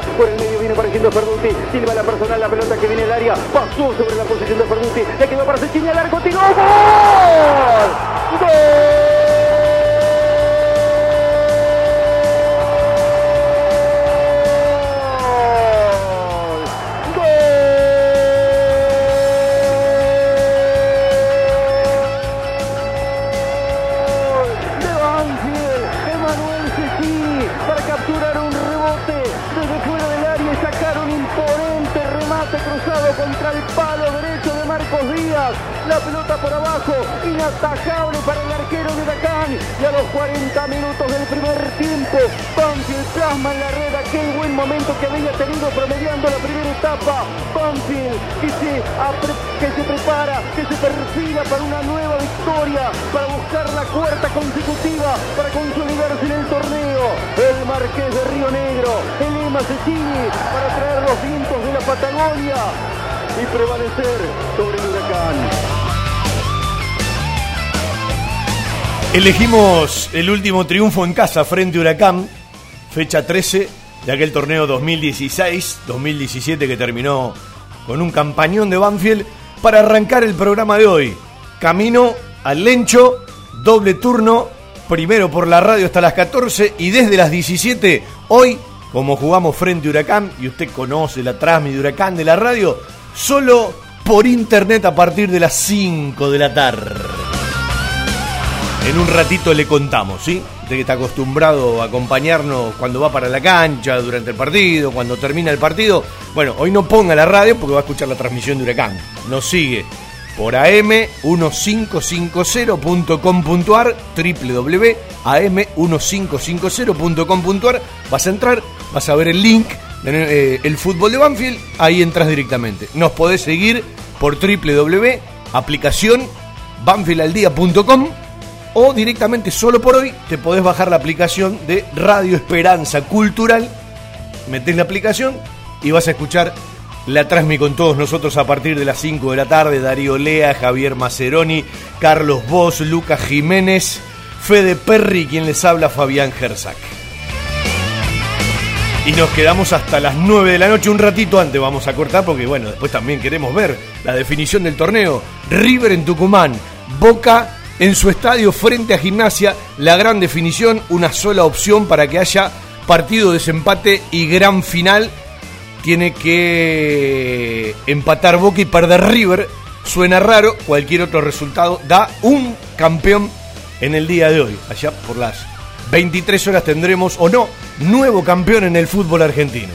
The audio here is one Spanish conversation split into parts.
Por el medio viene apareciendo Ferduti. Silva la personal. La pelota que viene al área. Pasó sobre la posición de Ferduti. Le quedó para Sechini al arco. Tiró. ¡Gol! Banfield plasma en la red aquel buen momento que había tenido promediando la primera etapa. Banfield que se, que se prepara, que se perfila para una nueva victoria, para buscar la cuarta consecutiva, para consolidarse en el torneo. El Marqués de Río Negro, el Ema Cecini, para traer los vientos de la Patagonia y prevalecer sobre el huracán. Elegimos el último triunfo en casa frente a Huracán, fecha 13 de aquel torneo 2016-2017 que terminó con un campañón de Banfield para arrancar el programa de hoy. Camino al Lencho, doble turno, primero por la radio hasta las 14 y desde las 17, hoy, como jugamos frente a Huracán, y usted conoce la transmisión de Huracán de la radio, solo por internet a partir de las 5 de la tarde. En un ratito le contamos, ¿sí? De que está acostumbrado a acompañarnos cuando va para la cancha, durante el partido, cuando termina el partido. Bueno, hoy no ponga la radio porque va a escuchar la transmisión de Huracán. Nos sigue por am1550.com.ar, www.am1550.com.ar. Vas a entrar, vas a ver el link eh, el fútbol de Banfield, ahí entras directamente. Nos podés seguir por www.aplicación o directamente solo por hoy te podés bajar la aplicación de Radio Esperanza Cultural. Metés la aplicación y vas a escuchar la transmi con todos nosotros a partir de las 5 de la tarde. Darío Lea, Javier Maceroni, Carlos Bosch, Lucas Jiménez, Fede Perry, quien les habla Fabián Gersak. Y nos quedamos hasta las 9 de la noche, un ratito antes vamos a cortar porque bueno, después también queremos ver la definición del torneo. River en Tucumán, Boca en su estadio frente a Gimnasia, la gran definición, una sola opción para que haya partido de desempate y gran final. Tiene que empatar Boca y perder River. Suena raro, cualquier otro resultado da un campeón en el día de hoy, allá por las 23 horas tendremos o no nuevo campeón en el fútbol argentino.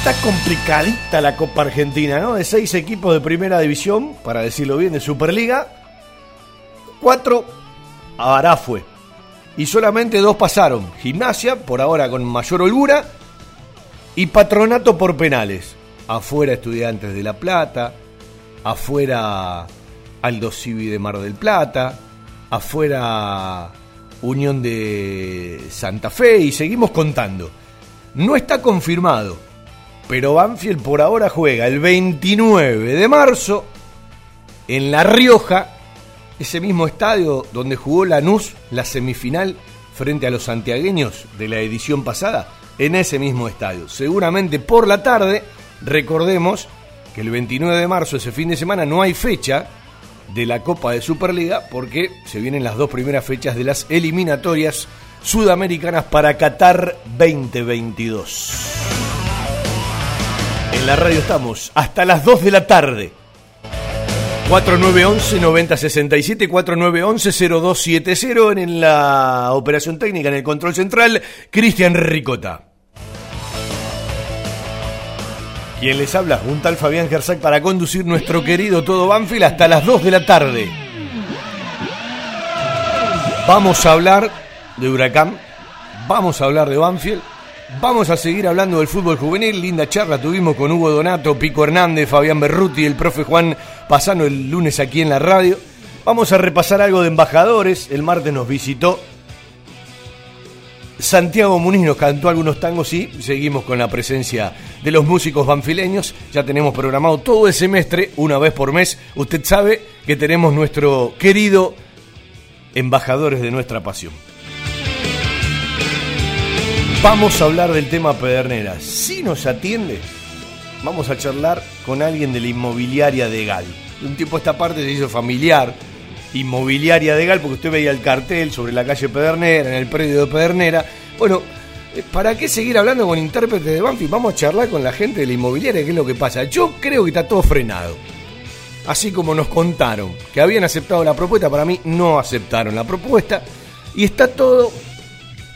Está complicadita la Copa Argentina, ¿no? De seis equipos de primera división, para decirlo bien, de Superliga, cuatro a fue. Y solamente dos pasaron. Gimnasia, por ahora con mayor holgura, y Patronato por penales. Afuera Estudiantes de La Plata, afuera Aldo Civi de Mar del Plata, afuera Unión de Santa Fe y seguimos contando. No está confirmado, pero Banfield por ahora juega el 29 de marzo en La Rioja, ese mismo estadio donde jugó Lanús la semifinal frente a los santiagueños de la edición pasada, en ese mismo estadio. Seguramente por la tarde, recordemos que el 29 de marzo, ese fin de semana, no hay fecha, de la Copa de Superliga porque se vienen las dos primeras fechas de las eliminatorias sudamericanas para Qatar 2022. En la radio estamos hasta las 2 de la tarde. 4911-9067, 4911-0270 en la operación técnica, en el control central, Cristian Ricota. Quien les habla, un tal Fabián Gersac para conducir nuestro querido Todo Banfield hasta las 2 de la tarde. Vamos a hablar de Huracán, vamos a hablar de Banfield, vamos a seguir hablando del fútbol juvenil. Linda charla tuvimos con Hugo Donato, Pico Hernández, Fabián Berruti, el profe Juan Pasano el lunes aquí en la radio. Vamos a repasar algo de embajadores. El martes nos visitó Santiago Muniz nos cantó algunos tangos y seguimos con la presencia de los músicos banfileños. Ya tenemos programado todo el semestre, una vez por mes. Usted sabe que tenemos nuestro querido embajadores de nuestra pasión. Vamos a hablar del tema Pedernera. Si nos atiende, vamos a charlar con alguien de la inmobiliaria de Gal. un tiempo esta parte se hizo familiar, inmobiliaria de Gal, porque usted veía el cartel sobre la calle Pedernera, en el predio de Pedernera. Bueno, eh, ¿para qué seguir hablando con intérpretes de Banfield? Vamos a charlar con la gente de la inmobiliaria, qué es lo que pasa. Yo creo que está todo frenado. Así como nos contaron que habían aceptado la propuesta, para mí no aceptaron la propuesta. Y está todo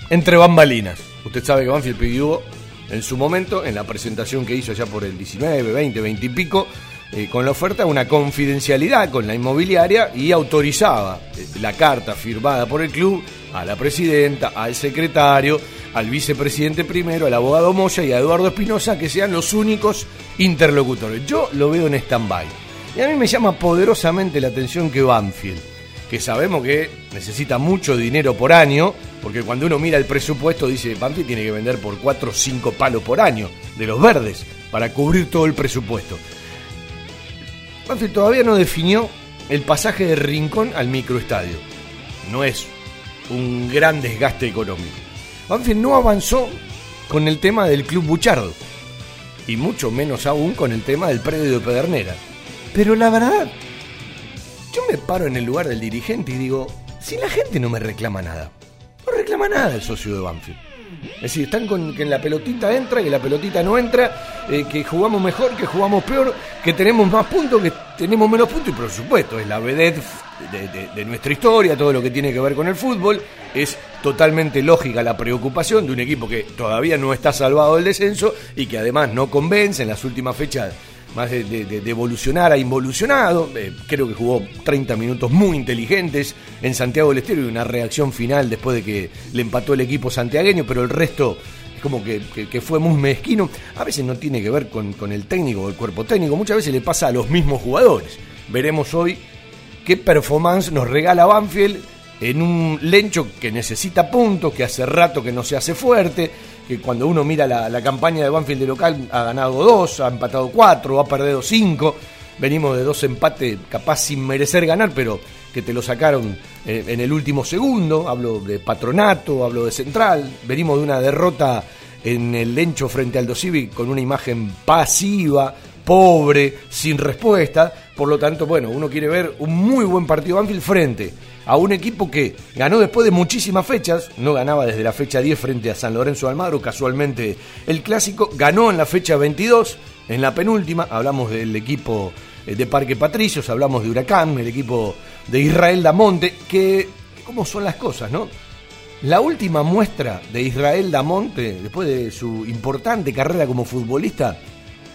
entre bambalinas. Usted sabe que Banfield pidió en su momento, en la presentación que hizo ya por el 19, 20, 20 y pico, eh, con la oferta una confidencialidad con la inmobiliaria y autorizaba eh, la carta firmada por el club a la presidenta, al secretario, al vicepresidente primero, al abogado Moya y a Eduardo Espinosa que sean los únicos interlocutores. Yo lo veo en stand-by. Y a mí me llama poderosamente la atención que Banfield, que sabemos que necesita mucho dinero por año, porque cuando uno mira el presupuesto dice, Banfield tiene que vender por 4 o 5 palos por año de los verdes para cubrir todo el presupuesto. Banfield todavía no definió el pasaje de Rincón al microestadio. No es un gran desgaste económico. Banfield no avanzó con el tema del Club Buchardo. Y mucho menos aún con el tema del predio de Pedernera. Pero la verdad, yo me paro en el lugar del dirigente y digo, si la gente no me reclama nada, no reclama nada el socio de Banfield. Es decir, están con que la pelotita entra, que la pelotita no entra, eh, que jugamos mejor, que jugamos peor, que tenemos más puntos, que tenemos menos puntos, y por supuesto, es la vedette de, nuestra historia, todo lo que tiene que ver con el fútbol. Es totalmente lógica la preocupación de un equipo que todavía no está salvado del descenso y que además no convence en las últimas fechas más de, evolucionar a involucionado. Eh, creo que jugó 30 minutos muy inteligentes en Santiago del Estero y una reacción final después de que le empató el equipo santiagueño, pero el resto es como que, fue muy mezquino. A veces no tiene que ver con, con el técnico o el cuerpo técnico, muchas veces le pasa a los mismos jugadores. Veremos hoy qué performance nos regala Banfield en un Lencho que necesita puntos, que hace rato que no se hace fuerte, que cuando uno mira la, campaña de Banfield de local ha ganado dos, ha empatado cuatro, ha perdido cinco. Venimos de dos empates capaz sin merecer ganar, pero que te lo sacaron eh, en el último segundo. Hablo de Patronato, hablo de Central. Venimos de una derrota en el Lencho frente al Dosivi con una imagen pasiva, pobre, sin respuesta. Por lo tanto, bueno, uno quiere ver un muy buen partido Banfield frente a un equipo que ganó después de muchísimas fechas, no ganaba desde la fecha 10 frente a San Lorenzo Almagro, casualmente el clásico, ganó en la fecha 22, en la penúltima, hablamos del equipo eh, de Parque Patricios, hablamos de Huracán, el equipo de Israel Damonte, que, ¿cómo son las cosas, no? La última muestra de Israel Damonte, después de su importante carrera como futbolista,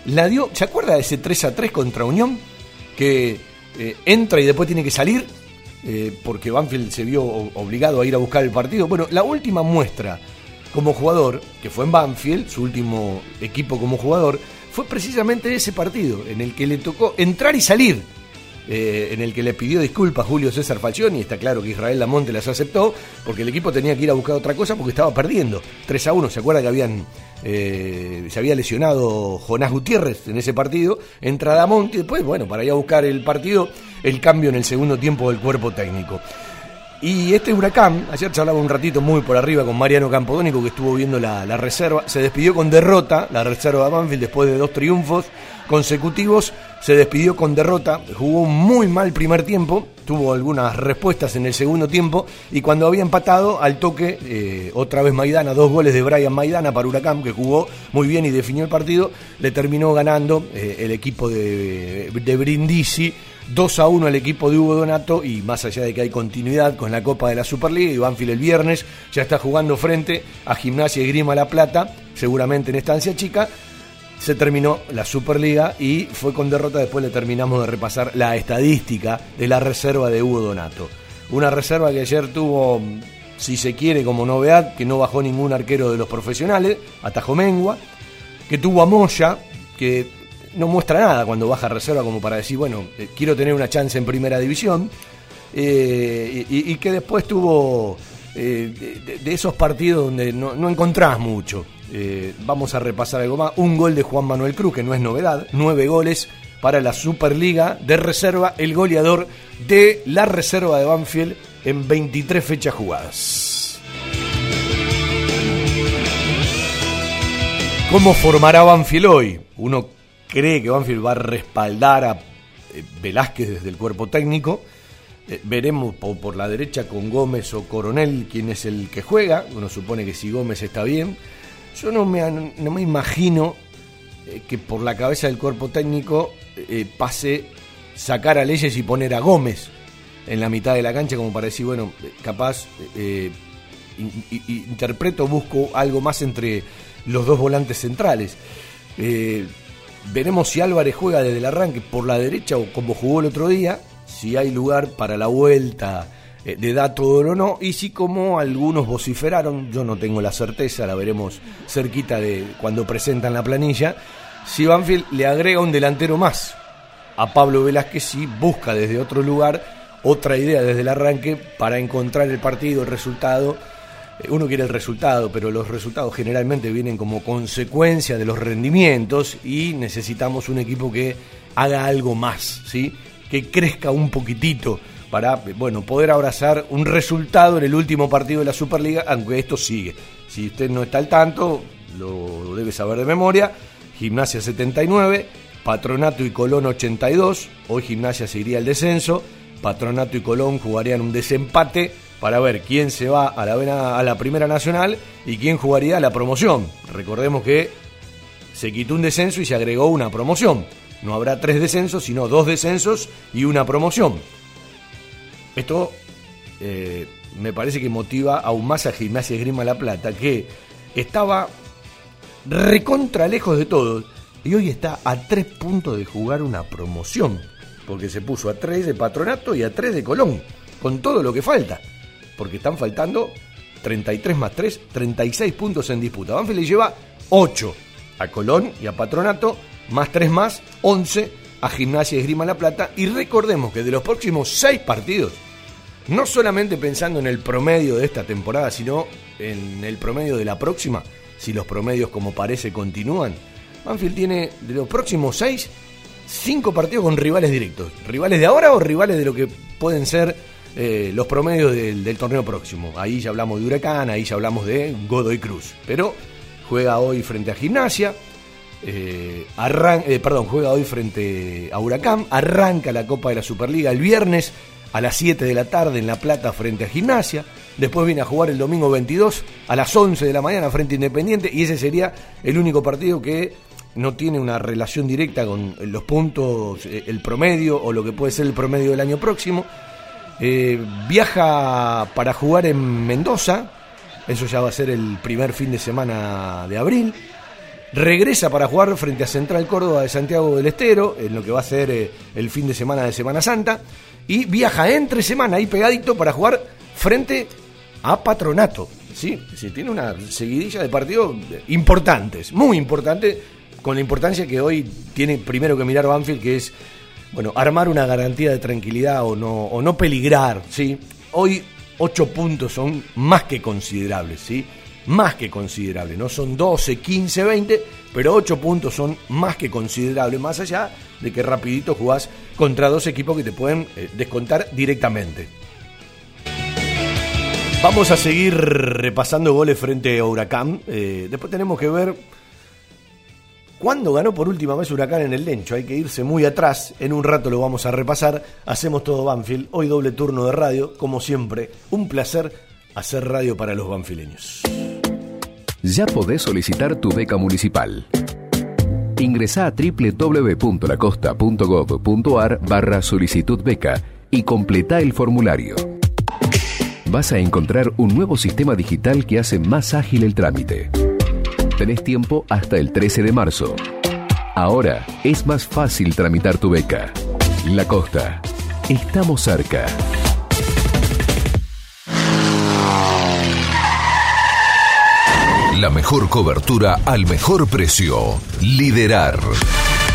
la dio, ¿se acuerda de ese 3 a 3 contra Unión? Que eh, entra y después tiene que salir eh, porque Banfield se vio obligado a ir a buscar el partido. Bueno, la última muestra como jugador, que fue en Banfield, su último equipo como jugador, fue precisamente ese partido, en el que le tocó entrar y salir. Eh, en el que le pidió disculpas Julio César Falcioni, está claro que Israel Lamonte las aceptó, porque el equipo tenía que ir a buscar otra cosa porque estaba perdiendo. 3 a 1, ¿se acuerda que habían eh, se había lesionado Jonás Gutiérrez en ese partido, entra Damonte y después, bueno, para ir a buscar el partido, el cambio en el segundo tiempo del cuerpo técnico. Y este huracán, ayer charlaba un ratito muy por arriba con Mariano Campodónico que estuvo viendo la, reserva, se despidió con derrota, la reserva de Banfield después de dos triunfos consecutivos, se despidió con derrota, jugó muy mal primer tiempo, tuvo algunas respuestas en el segundo tiempo y cuando había empatado al toque, eh, otra vez Maidana, dos goles de Brian Maidana para Huracán que jugó muy bien y definió el partido, le terminó ganando eh, el equipo de, de Brindisi 2 a 1 el equipo de Hugo Donato y más allá de que hay continuidad con la Copa de la Superliga y Banfield el viernes ya está jugando frente a Gimnasia y Grima La Plata, seguramente en estancia chica. Se terminó la Superliga y fue con derrota. Después le terminamos de repasar la estadística de la reserva de Hugo Donato. Una reserva que ayer tuvo, si se quiere, como novedad, que no bajó ningún arquero de los profesionales, Atajo Mengua, que tuvo a Moya, que no muestra nada cuando baja reserva como para decir, bueno, eh, quiero tener una chance en primera división. Eh, y, que después tuvo eh, de, esos partidos donde no, no encontrás mucho. vamos a repasar algo más. Un gol de Juan Manuel Cruz, que no es novedad. Nueve goles para la Superliga de reserva. El goleador de la reserva de Banfield en 23 fechas jugadas. ¿Cómo formará Banfield hoy? Uno cree que Banfield va a respaldar a eh, Velázquez desde el cuerpo técnico. Eh, veremos por, la derecha con Gómez o Coronel quién es el que juega. Uno supone que si Gómez está bien. Yo no me, no me imagino eh, que por la cabeza del cuerpo técnico pase sacar a Leyes y poner a Gómez en la mitad de la cancha como para decir, bueno, capaz interpreto, busco algo más entre los dos volantes centrales. Veremos si Álvarez juega desde el arranque por la derecha o como jugó el otro día, si hay lugar para la vuelta eh, de Dato o no, y si como algunos vociferaron, yo no tengo la certeza, la veremos cerquita de cuando presentan la planilla, si Banfield le agrega un delantero más a Pablo Velázquez si busca desde otro lugar otra idea desde el arranque para encontrar el partido, el resultado uno quiere el resultado, pero los resultados generalmente vienen como consecuencia de los rendimientos y necesitamos un equipo que haga algo más, ¿sí? que crezca un poquitito para bueno, poder abrazar un resultado en el último partido de la Superliga, aunque esto sigue. Si usted no está al tanto, lo debe saber de memoria. Gimnasia 79, Patronato y Colón 82. Hoy Gimnasia se iría al descenso. Patronato y Colón jugarían un desempate para ver quién se va a la, a la Primera Nacional y quién jugaría a la promoción. Recordemos que se quitó un descenso y se agregó una promoción. No habrá tres descensos, sino dos descensos y una promoción. Esto eh, me parece que motiva aún más a Gimnasia Grima La Plata, que estaba recontra lejos de todo y hoy está a tres puntos de jugar una promoción, porque se puso a tres de Patronato y a tres de Colón, con todo lo que falta porque están faltando 33 más 3, 36 puntos en disputa. Banfield le lleva 8 a Colón y a Patronato, más 3 más, 11 a Gimnasia y Esgrima La Plata. Y recordemos que de los próximos 6 partidos, no solamente pensando en el promedio de esta temporada, sino en el promedio de la próxima, si los promedios como parece continúan, Banfield tiene de los próximos 6, 5 partidos con rivales directos. ¿Rivales de ahora o rivales de lo que pueden ser eh, los promedios del, torneo próximo. Ahí ya hablamos de Huracán, ahí ya hablamos de Godoy Cruz. Pero juega hoy frente a Gimnasia, eh, eh, perdón, juega hoy frente a Huracán, arranca la Copa de la Superliga el viernes a las 7 de la tarde en La Plata frente a Gimnasia, después viene a jugar el domingo 22 a las 11 de la mañana frente a Independiente y ese sería el único partido que no tiene una relación directa con los puntos, el promedio o lo que puede ser el promedio del año próximo. Eh, viaja para jugar en Mendoza, eso ya va a ser el primer fin de semana de abril. Regresa para jugar frente a Central Córdoba de Santiago del Estero, en lo que va a ser eh, el fin de semana de Semana Santa. Y viaja entre semana ahí pegadito para jugar frente a Patronato. ¿sí? sí tiene una seguidilla de partidos importantes, muy importantes, con la importancia que hoy tiene primero que mirar Banfield, que es bueno, armar una garantía de tranquilidad o no, o no peligrar, ¿sí? Hoy ocho puntos son más que considerables, ¿sí? Más que considerables, no son 12, 15, 20, pero ocho puntos son más que considerables, más allá de que rapidito jugás contra dos equipos que te pueden eh, descontar directamente. Vamos a seguir repasando goles frente a Huracán. Eh, después tenemos que ver ¿Cuándo ganó por última vez Huracán en el Lencho? Hay que irse muy atrás. En un rato lo vamos a repasar. Hacemos todo Banfield. Hoy doble turno de radio. Como siempre, un placer hacer radio para los banfileños. Ya podés solicitar tu beca municipal. Ingresa a www.lacosta.gov.ar barra solicitud beca y completa el formulario. Vas a encontrar un nuevo sistema digital que hace más ágil el trámite Tenés tiempo hasta el 13 de marzo. Ahora es más fácil tramitar tu beca. La Costa. Estamos cerca. La mejor cobertura al mejor precio. Liderar.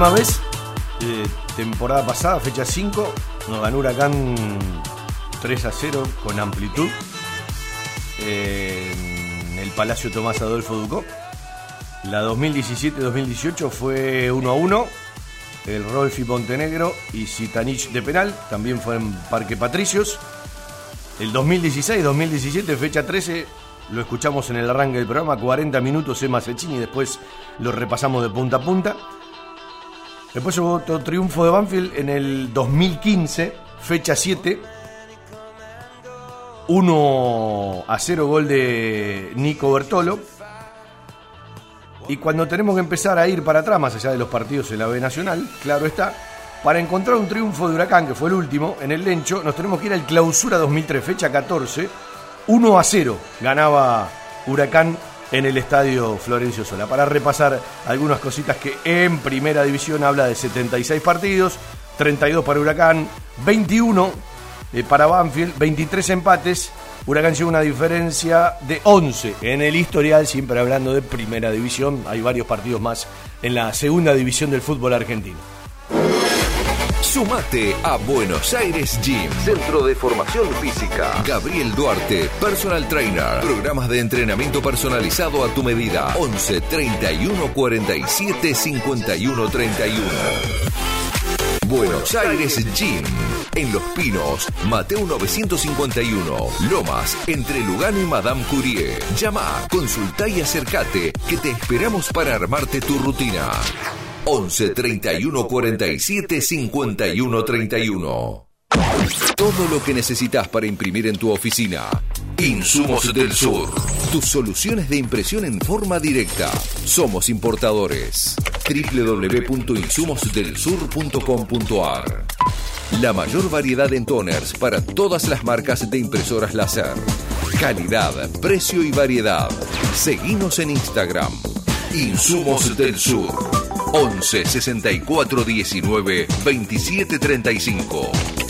última vez, eh, temporada pasada, fecha 5, nos ganó Huracán 3 a 0 con amplitud eh, en el Palacio Tomás Adolfo Ducó. La 2017-2018 fue 1 a 1. El Rolfi Montenegro y Citanich de penal, también fue en Parque Patricios. El 2016-2017, fecha 13, lo escuchamos en el arranque del programa, 40 minutos Emma Cecchini, después lo repasamos de punta a punta. Después hubo otro triunfo de Banfield en el 2015, fecha 7. 1 a 0 gol de Nico Bertolo. Y cuando tenemos que empezar a ir para atrás, más allá de los partidos en la B Nacional, claro está, para encontrar un triunfo de Huracán, que fue el último, en el Lencho, nos tenemos que ir al Clausura 2003, fecha 14. 1 a 0 ganaba Huracán en el estadio Florencio Sola. Para repasar algunas cositas que en primera división habla de 76 partidos, 32 para Huracán, 21 eh, para Banfield, 23 empates. Huracán lleva una diferencia de 11 en el historial, siempre hablando de primera división. Hay varios partidos más en la segunda división del fútbol argentino. Sumate a Buenos Aires Gym, Centro de Formación Física. Gabriel Duarte, Personal Trainer. Programas de entrenamiento personalizado a tu medida. 11 31 47 51 31. Buenos Aires Gym. En Los Pinos, Mateo 951. Lomas, entre Lugano y Madame Curie. Llama, consulta y acércate, que te esperamos para armarte tu rutina. 11 31 47 51 31. Todo lo que necesitas para imprimir en tu oficina. Insumos del Sur. Tus soluciones de impresión en forma directa. Somos importadores. www.insumosdelsur.com.ar La mayor variedad en toners para todas las marcas de impresoras láser. Calidad, precio y variedad. Seguimos en Instagram. Insumos del Sur. 11 64 19 27 35.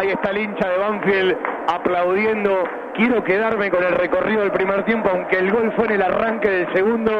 Ahí está el hincha de Banfield aplaudiendo. Quiero quedarme con el recorrido del primer tiempo, aunque el gol fue en el arranque del segundo.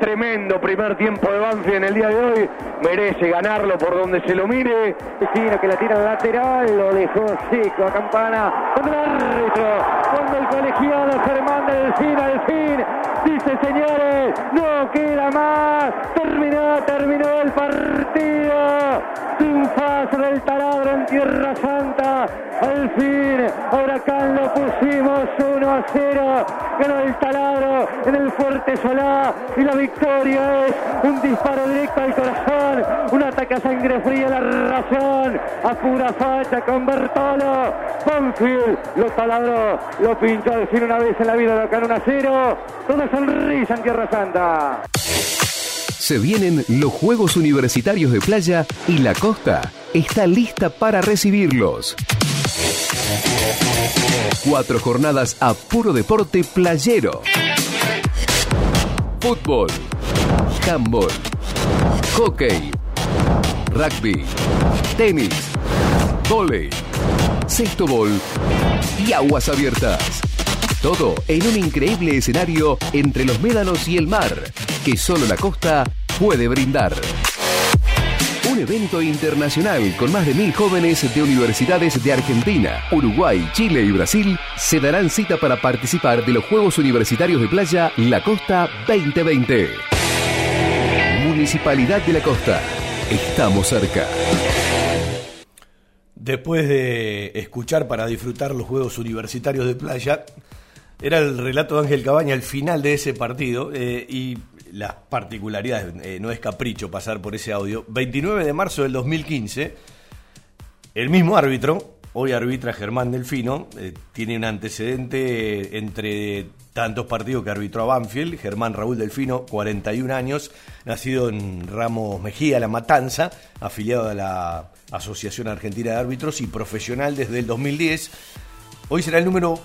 Tremendo primer tiempo de Banfield en el día de hoy. Merece ganarlo por donde se lo mire. Vecino que la tira lateral, lo dejó seco a Campana. Cuando el árbitro, cuando el colegiado Germán Delfín al fin. Dice señores, no queda más. Terminó, terminó el partido. Triunfazo del taladro en Tierra Santa. Al fin, Huracán lo pusimos 1 a 0. Ganó el taladro en el Fuerte Solá. Y la victoria es un disparo directo al corazón. Un ataque a sangre fría, la razón. A pura facha con Bertolo. Banfield lo taladró, lo pinchó al fin una vez en la vida, ganó 1 a 0. Toda sonrisa en Tierra Santa. Se vienen los Juegos Universitarios de Playa y la costa está lista para recibirlos. Cuatro jornadas a puro deporte playero. Fútbol, handball, hockey, rugby, tenis, volei, sexto bol y aguas abiertas. Todo en un increíble escenario entre los médanos y el mar, que solo la costa puede brindar. Un evento internacional con más de mil jóvenes de universidades de Argentina, Uruguay, Chile y Brasil se darán cita para participar de los Juegos Universitarios de Playa La Costa 2020. Municipalidad de la Costa. Estamos cerca. Después de escuchar para disfrutar los Juegos Universitarios de Playa, era el relato de Ángel Cabaña al final de ese partido eh, y las particularidades, eh, no es capricho pasar por ese audio. 29 de marzo del 2015, el mismo árbitro, hoy arbitra Germán Delfino, eh, tiene un antecedente entre tantos partidos que arbitró a Banfield, Germán Raúl Delfino, 41 años, nacido en Ramos Mejía, La Matanza, afiliado a la Asociación Argentina de Árbitros y profesional desde el 2010. Hoy será el número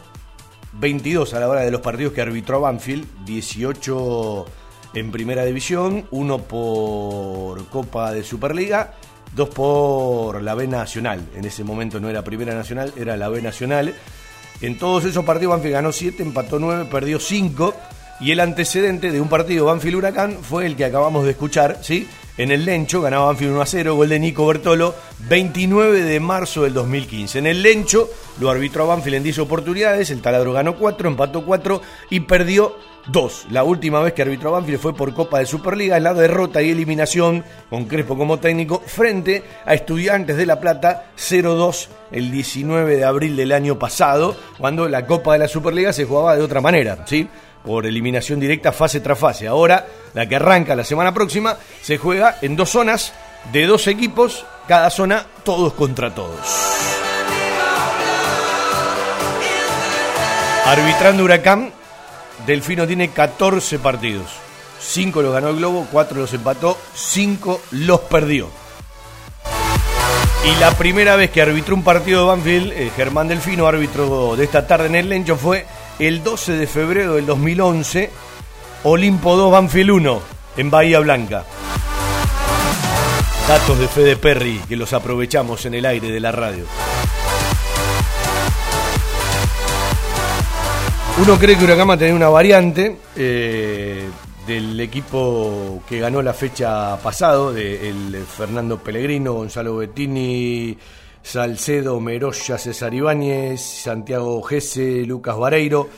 22 a la hora de los partidos que arbitró Banfield, 18 en primera división, uno por Copa de Superliga, dos por la B Nacional. En ese momento no era Primera Nacional, era la B Nacional. En todos esos partidos Banfield ganó 7, empató 9, perdió 5. Y el antecedente de un partido Banfield Huracán fue el que acabamos de escuchar, ¿sí? En el Lencho ganaba Banfield 1 a 0, gol de Nico Bertolo, 29 de marzo del 2015. En el Lencho lo arbitró a Banfield en 10 oportunidades, el taladro ganó 4, empató 4 y perdió 2. La última vez que arbitró a Banfield fue por Copa de Superliga, en la derrota y eliminación, con Crespo como técnico, frente a Estudiantes de La Plata 0-2 el 19 de abril del año pasado, cuando la Copa de la Superliga se jugaba de otra manera, ¿sí? Por eliminación directa fase tras fase. Ahora, la que arranca la semana próxima, se juega en dos zonas de dos equipos, cada zona todos contra todos. Arbitrando Huracán, Delfino tiene 14 partidos. 5 los ganó el Globo, 4 los empató, 5 los perdió. Y la primera vez que arbitró un partido de Banfield, eh, Germán Delfino, árbitro de esta tarde en el Lencho, fue el 12 de febrero del 2011, Olimpo 2, Banfield 1, en Bahía Blanca. Datos de Fede Perry que los aprovechamos en el aire de la radio. Uno cree que Huracán va a tener una variante eh, del equipo que ganó la fecha pasado, de el Fernando Pellegrino, Gonzalo Bettini, Salcedo, Meroya, César Ibáñez, Santiago Gese, Lucas Vareiro,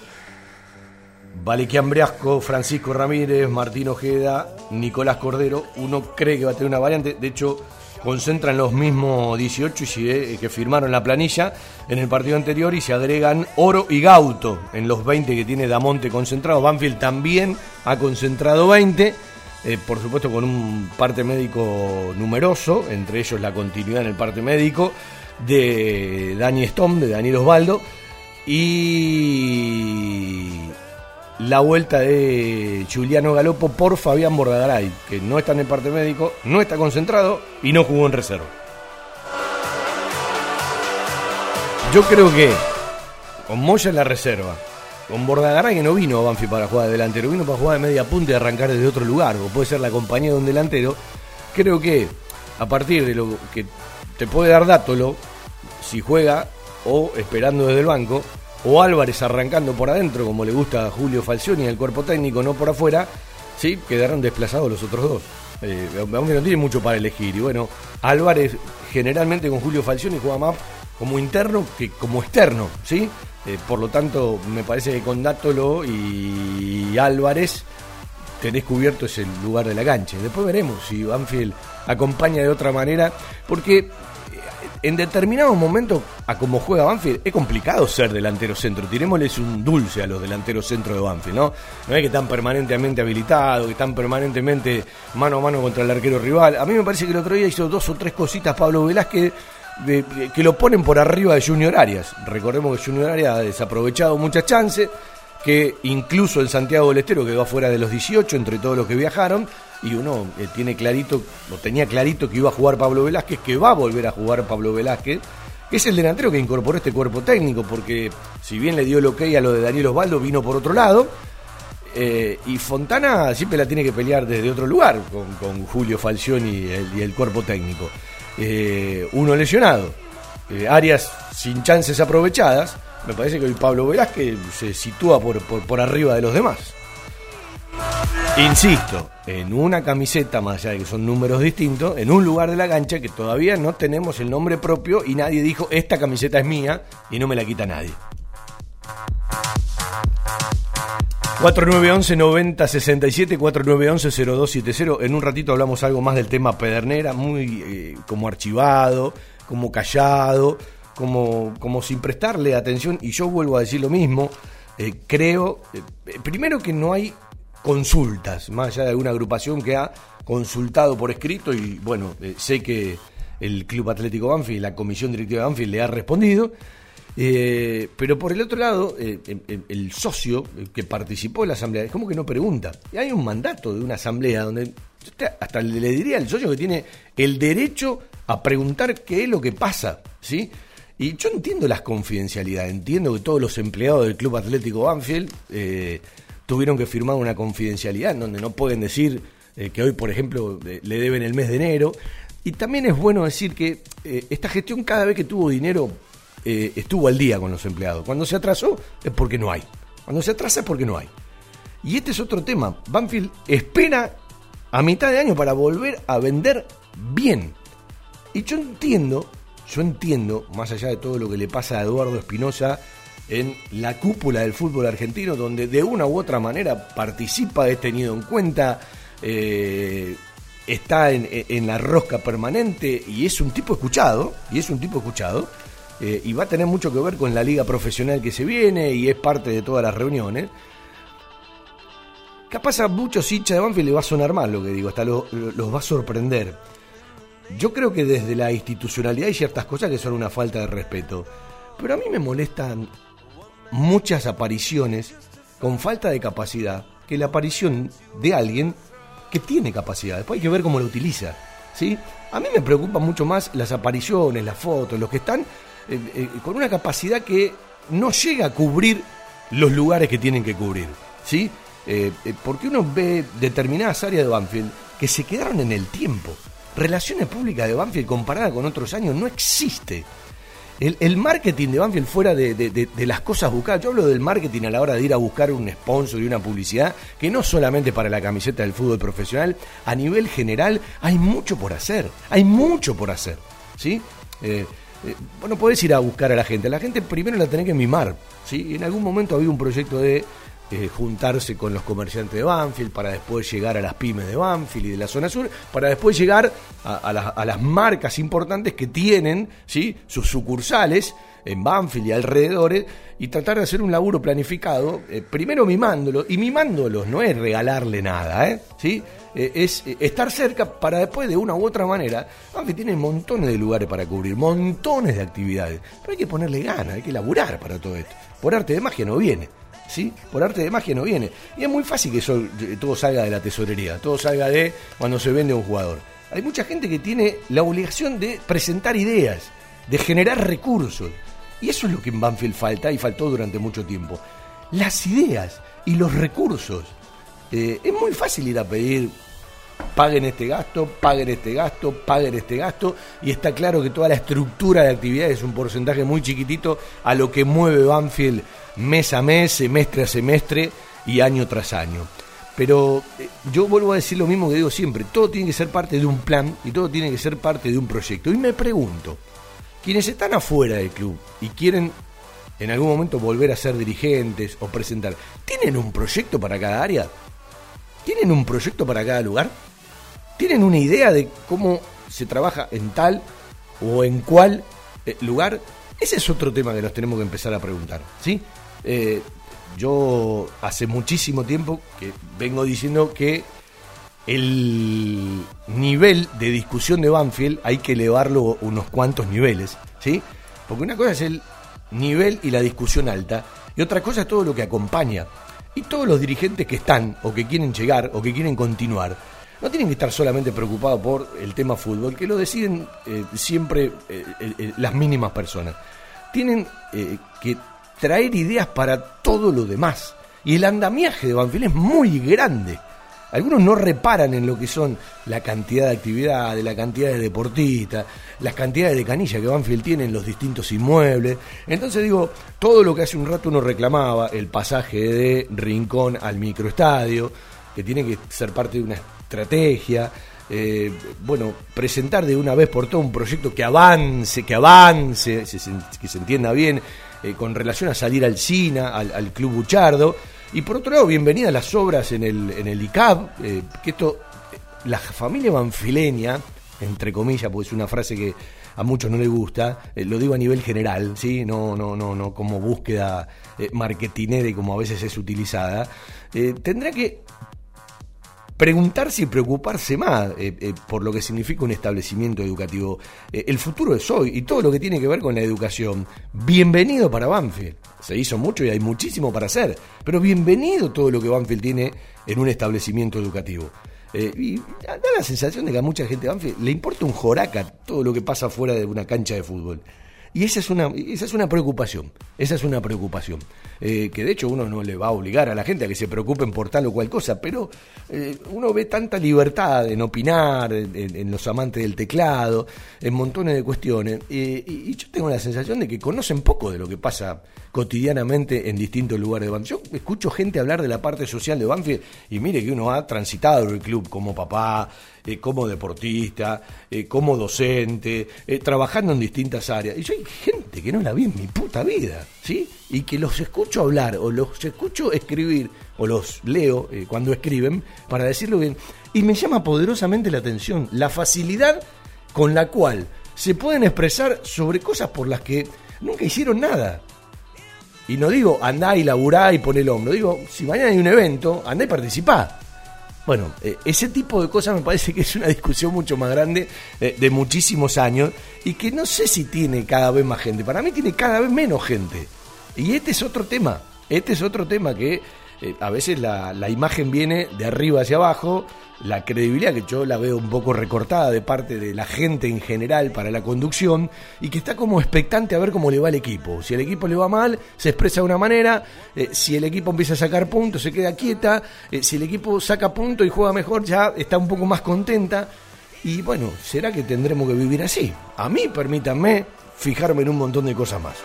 Valequian Briasco, Francisco Ramírez, Martín Ojeda, Nicolás Cordero. Uno cree que va a tener una variante, de hecho concentran los mismos 18 y que firmaron la planilla en el partido anterior y se agregan Oro y Gauto en los 20 que tiene Damonte concentrado. Banfield también ha concentrado 20. Eh, por supuesto con un parte médico numeroso, entre ellos la continuidad en el parte médico de Dani Stom, de Daniel Osvaldo, y la vuelta de Juliano Galopo por Fabián Bordagaray, que no está en el parte médico, no está concentrado y no jugó en reserva. Yo creo que con Moya en la reserva, con Bordagaray que no vino a Banfi para jugar de delantero, vino para jugar de media punta y arrancar desde otro lugar, o puede ser la compañía de un delantero, creo que a partir de lo que te puede dar Dátolo, si juega o esperando desde el banco, o Álvarez arrancando por adentro, como le gusta a Julio Falcioni, el cuerpo técnico, no por afuera, sí, quedaron desplazados los otros dos. Eh, no tiene mucho para elegir. Y bueno, Álvarez generalmente con Julio Falcioni juega más como interno que como externo, ¿sí? Eh, por lo tanto, me parece que con Dátolo y Álvarez tenés cubierto ese lugar de la cancha. Después veremos si Banfield acompaña de otra manera, porque eh, en determinado momento, a como juega Banfield, es complicado ser delantero centro. Tirémosles un dulce a los delanteros centro de Banfield, ¿no? No es que están permanentemente habilitados, que están permanentemente mano a mano contra el arquero rival. A mí me parece que el otro día hizo dos o tres cositas Pablo Velázquez que lo ponen por arriba de Junior Arias. Recordemos que Junior Arias ha desaprovechado muchas chances, que incluso el Santiago del Estero quedó afuera de los 18 entre todos los que viajaron, y uno eh, tiene clarito, o tenía clarito que iba a jugar Pablo Velázquez, que va a volver a jugar Pablo Velázquez, que es el delantero que incorporó este cuerpo técnico, porque si bien le dio el ok a lo de Daniel Osvaldo, vino por otro lado. Eh, y Fontana siempre la tiene que pelear desde otro lugar con, Julio Falcioni y el cuerpo técnico. Eh, uno lesionado, eh, áreas sin chances aprovechadas, me parece que hoy Pablo Velázquez se sitúa por, por, arriba de los demás. Insisto, en una camiseta, más allá de que son números distintos, en un lugar de la cancha que todavía no tenemos el nombre propio y nadie dijo, esta camiseta es mía y no me la quita nadie. 4911 9067 4911 0270. En un ratito hablamos algo más del tema Pedernera, muy eh, como archivado, como callado, como, como sin prestarle atención. Y yo vuelvo a decir lo mismo. Eh, creo, eh, primero que no hay consultas, más allá de alguna agrupación que ha consultado por escrito. Y bueno, sé que el Club Atlético Banfield, la Comisión Directiva de Banfield le ha respondido. Eh, pero por el otro lado, eh, el, socio que participó en la asamblea es como que no pregunta. Y hay un mandato de una asamblea donde hasta le diría al socio que tiene el derecho a preguntar qué es lo que pasa, ¿sí? Y yo entiendo las confidencialidades, entiendo que todos los empleados del Club Atlético Banfield eh, tuvieron que firmar una confidencialidad en donde no pueden decir que hoy, por ejemplo, le deben el mes de enero. Y también es bueno decir que esta gestión cada vez que tuvo dinero eh, estuvo al día con los empleados. Cuando se atrasó es porque no hay. Cuando se atrasa es porque no hay. Y este es otro tema. Banfield espera a mitad de año para volver a vender bien. Y yo entiendo, yo entiendo, más allá de todo lo que le pasa a Eduardo Espinosa en la cúpula del fútbol argentino, donde de una u otra manera participa, es tenido en cuenta, eh, está en, en, la rosca permanente y es un tipo escuchado, y es un tipo escuchado, eh, y va a tener mucho que ver con la liga profesional que se viene y es parte de todas las reuniones. Capaz a muchos hinchas de Banfield le va a sonar mal lo que digo, hasta los va a sorprender. Yo creo que desde la institucionalidad hay ciertas cosas que son una falta de respeto. Pero a mí me molestan muchas apariciones con falta de capacidad que la aparición de alguien que tiene capacidad. Después hay que ver cómo lo utiliza. ¿sí? A mí me preocupan mucho más las apariciones, las fotos, los que están eh, eh, con una capacidad que no llega a cubrir los lugares que tienen que cubrir. ¿sí? Eh, porque uno ve determinadas áreas de Banfield que se quedaron en el tiempo. Relaciones públicas de Banfield comparada con otros años no existe. El, marketing de Banfield fuera de, las cosas buscadas, yo hablo del marketing a la hora de ir a buscar un sponsor y una publicidad, que no solamente para la camiseta del fútbol profesional, a nivel general hay mucho por hacer, hay mucho por hacer. ¿sí? Bueno, podés ir a buscar a la gente. La gente primero la tenés que mimar. ¿sí? En algún momento había un proyecto de eh, juntarse con los comerciantes de Banfield para después llegar a las pymes de Banfield y de la zona sur, para después llegar a, las marcas importantes que tienen ¿sí? sus sucursales en Banfield y alrededores y tratar de hacer un laburo planificado, eh, primero mimándolo, y mimándolos no es regalarle nada, ¿eh? ¿Sí? Eh, es eh, estar cerca para después de una u otra manera, aunque tiene montones de lugares para cubrir, montones de actividades, pero hay que ponerle ganas, hay que laburar para todo esto. Por arte de magia no viene. ¿Sí? Por arte de magia no viene. Y es muy fácil que eso, eh, todo salga de la tesorería, todo salga de cuando se vende un jugador. Hay mucha gente que tiene la obligación de presentar ideas, de generar recursos. Y eso es lo que en Banfield falta y faltó durante mucho tiempo. Las ideas y los recursos. es muy fácil ir a pedir paguen este gasto, paguen este gasto, paguen este gasto, y está claro que toda la estructura de actividades es un porcentaje muy chiquitito a lo que mueve Banfield mes a mes, semestre a semestre y año tras año. Pero eh, yo vuelvo a decir lo mismo que digo siempre, todo tiene que ser parte de un plan y todo tiene que ser parte de un proyecto. Y me pregunto, quienes están afuera del club y quieren en algún momento volver a ser dirigentes o presentar, ¿tienen un proyecto para cada área? ¿Tienen un proyecto para cada lugar? ¿Tienen una idea de cómo se trabaja en tal o en cuál eh, lugar? Ese es otro tema que nos tenemos que empezar a preguntar, ¿sí? Eh, yo hace muchísimo tiempo que vengo diciendo que el nivel de discusión de Banfield hay que elevarlo unos cuantos niveles, ¿sí? Porque una cosa es el nivel y la discusión alta, y otra cosa es todo lo que acompaña. Y todos los dirigentes que están, o que quieren llegar, o que quieren continuar, no tienen que estar solamente preocupados por el tema fútbol, que lo deciden eh, siempre eh, las mínimas personas. Tienen que traer ideas para todo lo demás. Y el andamiaje de Banfield es muy grande. Algunos no reparan en lo que son la cantidad de actividades, la cantidad de deportistas, las cantidades de canillas que Banfield tiene en los distintos inmuebles. Entonces digo, todo lo que hace un rato uno reclamaba, el pasaje de Rincón al microestadio, que tiene que ser parte de una estrategia, eh, bueno, presentar de una vez por todo un proyecto que avance, que avance, que se entienda bien, eh, con relación a salir al cine, al, Club Buchardo. Y por otro lado, bienvenida a las obras en el, en el ICAB, eh, que esto, la familia banfileña, entre comillas, porque es una frase que a muchos no les gusta, lo digo a nivel general, ¿sí? no, no, no, no como búsqueda marketinera y como a veces es utilizada, tendrá que preguntarse y preocuparse más eh, eh, por lo que significa un establecimiento educativo. Eh, el futuro es hoy y todo lo que tiene que ver con la educación. Bienvenido para Banfield. Se hizo mucho y hay muchísimo para hacer, pero bienvenido todo lo que Banfield tiene en un establecimiento educativo. y da la sensación de que a mucha gente de Banfield le importa un joraca todo lo que pasa fuera de una cancha de fútbol. Y esa es una, esa es una preocupación, esa es una preocupación, eh, que de hecho uno no le va a obligar a la gente a que se preocupen por tal o cual cosa, pero eh, uno ve tanta libertad en opinar, en, los amantes del teclado, en montones de cuestiones, y, yo tengo la sensación de que conocen poco de lo que pasa cotidianamente en distintos lugares de Banfield. Yo escucho gente hablar de la parte social de Banfield y mire que uno ha transitado el club como papá, eh, como deportista, eh, como docente, eh, trabajando en distintas áreas. Y yo hay gente que no la vi en mi puta vida, ¿sí? Y que los escucho hablar o los escucho escribir o los leo cuando escriben para decirlo bien. Y me llama poderosamente la atención la facilidad con la cual se pueden expresar sobre cosas por las que nunca hicieron nada. Y no digo andá y laburá y pon el hombro, digo, si mañana hay un evento, andá y participá. Bueno, eh, ese tipo de cosas me parece que es una discusión mucho más grande eh, de muchísimos años y que no sé si tiene cada vez más gente. Para mí tiene cada vez menos gente. Y este es otro tema. Este es otro tema que eh, a veces la, la, imagen viene de arriba hacia abajo, la credibilidad que yo la veo un poco recortada de parte de la gente en general para la conducción y que está como expectante a ver cómo le va al equipo. Si el equipo le va mal, se expresa de una manera, eh, si el equipo empieza a sacar puntos, se queda quieta, eh, si el equipo saca puntos y juega mejor, ya está un poco más contenta. Y bueno, ¿será que tendremos que vivir así? A mí, permítanme, fijarme en un montón de cosas más.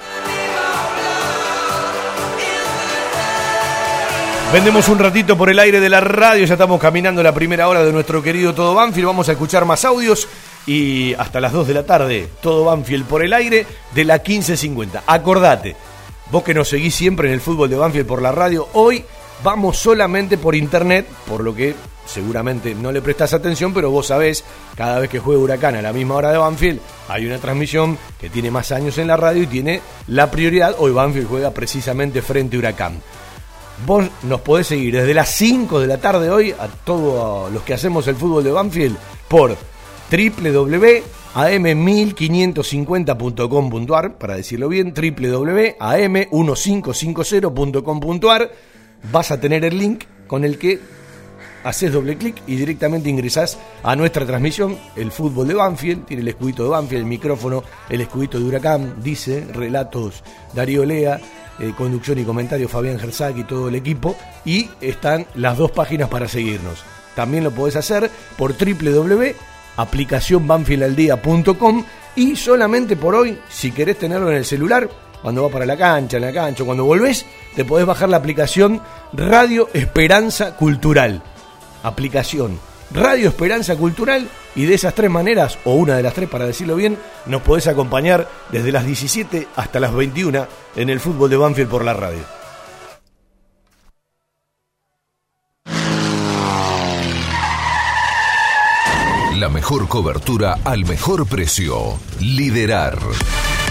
Vendemos un ratito por el aire de la radio, ya estamos caminando la primera hora de nuestro querido Todo Banfield, vamos a escuchar más audios y hasta las 2 de la tarde, Todo Banfield por el aire de la 15.50. Acordate, vos que nos seguís siempre en el fútbol de Banfield por la radio, hoy vamos solamente por internet, por lo que seguramente no le prestas atención, pero vos sabés, cada vez que juega Huracán a la misma hora de Banfield, hay una transmisión que tiene más años en la radio y tiene la prioridad, hoy Banfield juega precisamente frente a Huracán. Vos nos podés seguir desde las 5 de la tarde hoy a todos los que hacemos el fútbol de Banfield por www.am1550.com.ar, para decirlo bien, www.am1550.com.ar. Vas a tener el link con el que haces doble clic y directamente ingresás a nuestra transmisión, el fútbol de Banfield, tiene el escudito de Banfield, el micrófono, el escudito de Huracán, dice, relatos Darío Lea, eh, conducción y comentario Fabián Gersag y todo el equipo. Y están las dos páginas para seguirnos. También lo podés hacer por www.aplicacionbanfieldaldía.com y solamente por hoy, si querés tenerlo en el celular, cuando vas para la cancha, en la cancha, cuando volvés, te podés bajar la aplicación Radio Esperanza Cultural. Aplicación Radio Esperanza Cultural y de esas tres maneras, o una de las tres para decirlo bien, nos podés acompañar desde las 17 hasta las 21 en el fútbol de Banfield por la radio. La mejor cobertura al mejor precio. Liderar.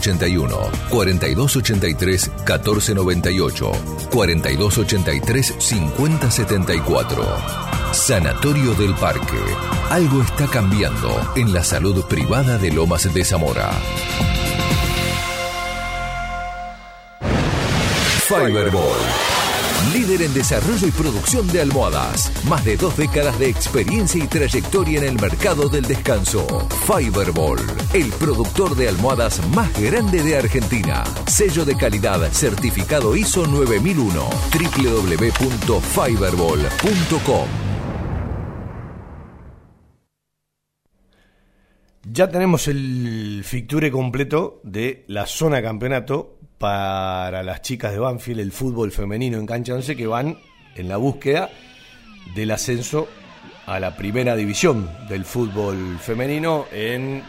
5181, 4283 1498, 4283 5074. Sanatorio del Parque. Algo está cambiando en la salud privada de Lomas de Zamora. Fiberball. Líder en desarrollo y producción de almohadas. Más de dos décadas de experiencia y trayectoria en el mercado del descanso. Fiberball, el productor de almohadas más grande de Argentina. Sello de calidad certificado ISO 9001. www.fiberball.com. Ya tenemos el ficture completo de la zona campeonato para las chicas de Banfield, el fútbol femenino en cancha 11, que van en la búsqueda del ascenso a la primera división del fútbol femenino en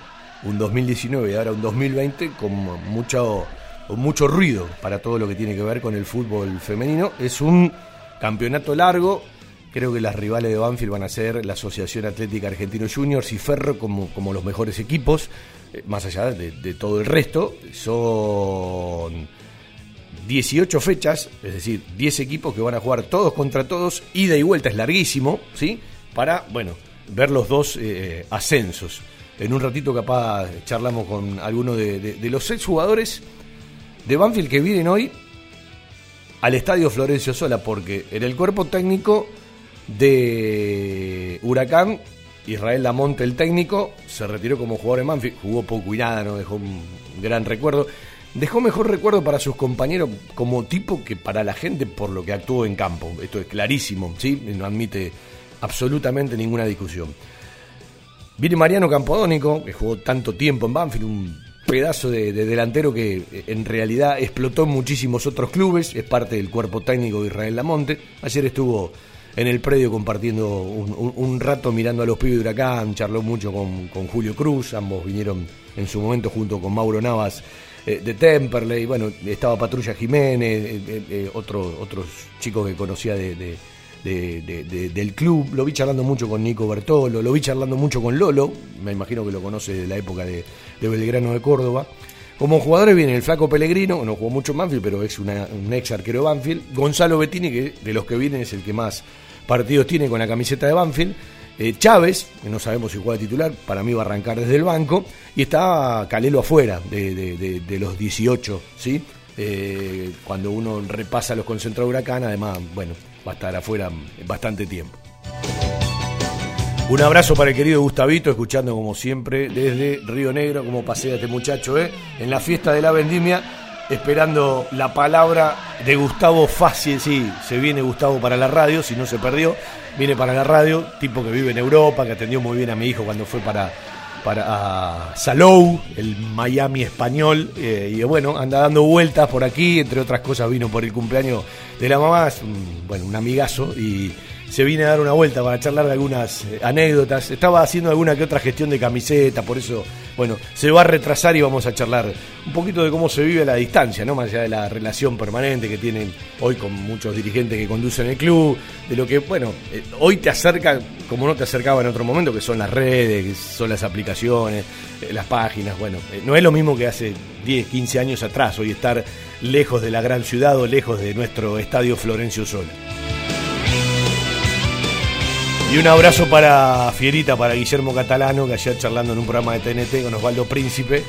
un 2019 y ahora un 2020 con mucho, con mucho ruido para todo lo que tiene que ver con el fútbol femenino. Es un campeonato largo, creo que las rivales de Banfield van a ser la Asociación Atlética Argentino Juniors y Ferro como, como los mejores equipos, más allá de, todo el resto. Son 18 fechas, es decir, 10 equipos que van a jugar todos contra todos, ida y vuelta es larguísimo, ¿sí? Para, bueno, ver los dos eh, ascensos. En un ratito capaz charlamos con alguno de, de, de los seis jugadores de Banfield que vienen hoy al estadio Florencio Sola, porque en el cuerpo técnico de Huracán, Israel Lamonte, el técnico, se retiró como jugador en Banfield, jugó poco y nada, no dejó un gran recuerdo. Dejó mejor recuerdo para sus compañeros como tipo que para la gente por lo que actuó en campo. Esto es clarísimo, ¿sí? No admite absolutamente ninguna discusión. Viene Mariano Campodónico, que jugó tanto tiempo en Banfield, un pedazo de, de, delantero que eh, en realidad explotó en muchísimos otros clubes, es parte del cuerpo técnico de Israel Lamonte. Ayer estuvo en el predio compartiendo un, rato mirando a los pibes de Huracán, charló mucho con, con, Julio Cruz, ambos vinieron en su momento junto con Mauro Navas eh, de Temperley, bueno, estaba Patrulla Jiménez, eh, eh, otro, otros chicos que conocía de, del club. Lo vi charlando mucho con Nico Bertolo, lo vi charlando mucho con Lolo, me imagino que lo conoce de la época de, Belgrano de Córdoba. Como jugadores viene el Flaco Pellegrino, no jugó mucho en Banfield, pero es una, un ex arquero de Banfield. Gonzalo Bettini, que de los que vienen es el que más partidos tiene con la camiseta de Banfield. Eh, Chávez, que no sabemos si juega titular, para mí va a arrancar desde el banco. Y está Calelo afuera de, los 18, ¿sí? Eh, cuando uno repasa los concentrados de Huracán, además, bueno, va a estar afuera bastante tiempo. Un abrazo para el querido Gustavito, escuchando como siempre desde Río Negro, como pasea este muchacho, ¿eh? en la fiesta de la vendimia, esperando la palabra de Gustavo Fácil. Sí, se viene Gustavo para la radio, si no se perdió, viene para la radio, tipo que vive en Europa, que atendió muy bien a mi hijo cuando fue para, para Salou, el Miami español, eh, y bueno, anda dando vueltas por aquí, entre otras cosas vino por el cumpleaños de la mamá, es un, bueno, un amigazo, y, se viene a dar una vuelta para charlar de algunas eh, anécdotas. Estaba haciendo alguna que otra gestión de camiseta, por eso, bueno, se va a retrasar y vamos a charlar un poquito de cómo se vive la distancia, ¿no? Más allá de la relación permanente que tienen hoy con muchos dirigentes que conducen el club, de lo que, bueno, eh, hoy te acerca como no te acercaba en otro momento, que son las redes, que son las aplicaciones, eh, las páginas, bueno, no es lo mismo que hace 10, 15 años atrás, hoy estar lejos de la gran ciudad o lejos de nuestro estadio Florencio Sol. Y un abrazo para Fierita, para Guillermo Catalano, que ayer charlando en un programa de TNT con Osvaldo Príncipe,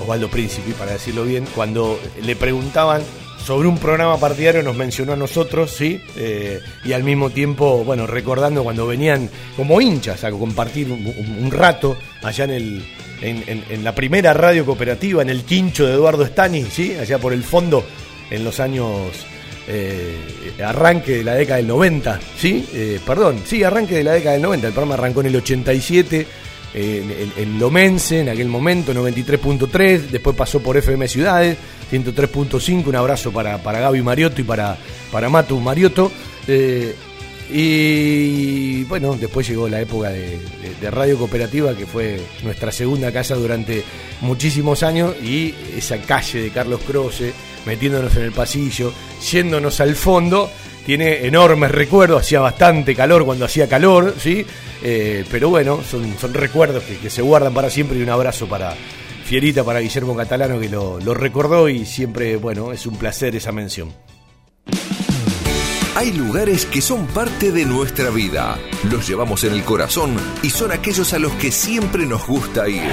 Osvaldo Príncipe para decirlo bien, cuando le preguntaban sobre un programa partidario nos mencionó a nosotros, ¿sí? Eh, y al mismo tiempo, bueno, recordando cuando venían como hinchas a compartir un, rato allá en, la primera radio cooperativa, en el quincho de Eduardo Stani, ¿sí? Allá por el fondo, en los años eh, arranque de la década del 90, ¿sí? Eh, perdón, sí, arranque de la década del 90. El programa arrancó en el 87 en, en, Lomense, en aquel momento, 93.3. Después pasó por FM Ciudades, 103.5. Un abrazo para, para Gaby Mariotto y para, para Matu Mariotto. Eh, y bueno, después llegó la época de, Radio Cooperativa, que fue nuestra segunda casa durante muchísimos años, y esa calle de Carlos Croce, metiéndonos en el pasillo, yéndonos al fondo, tiene enormes recuerdos, hacía bastante calor cuando hacía calor, ¿sí? Eh, pero bueno, son, son recuerdos que, se guardan para siempre y un abrazo para Fierita, para Guillermo Catalano que lo, lo recordó y siempre, bueno, es un placer esa mención. Hay lugares que son parte de nuestra vida, los llevamos en el corazón y son aquellos a los que siempre nos gusta ir.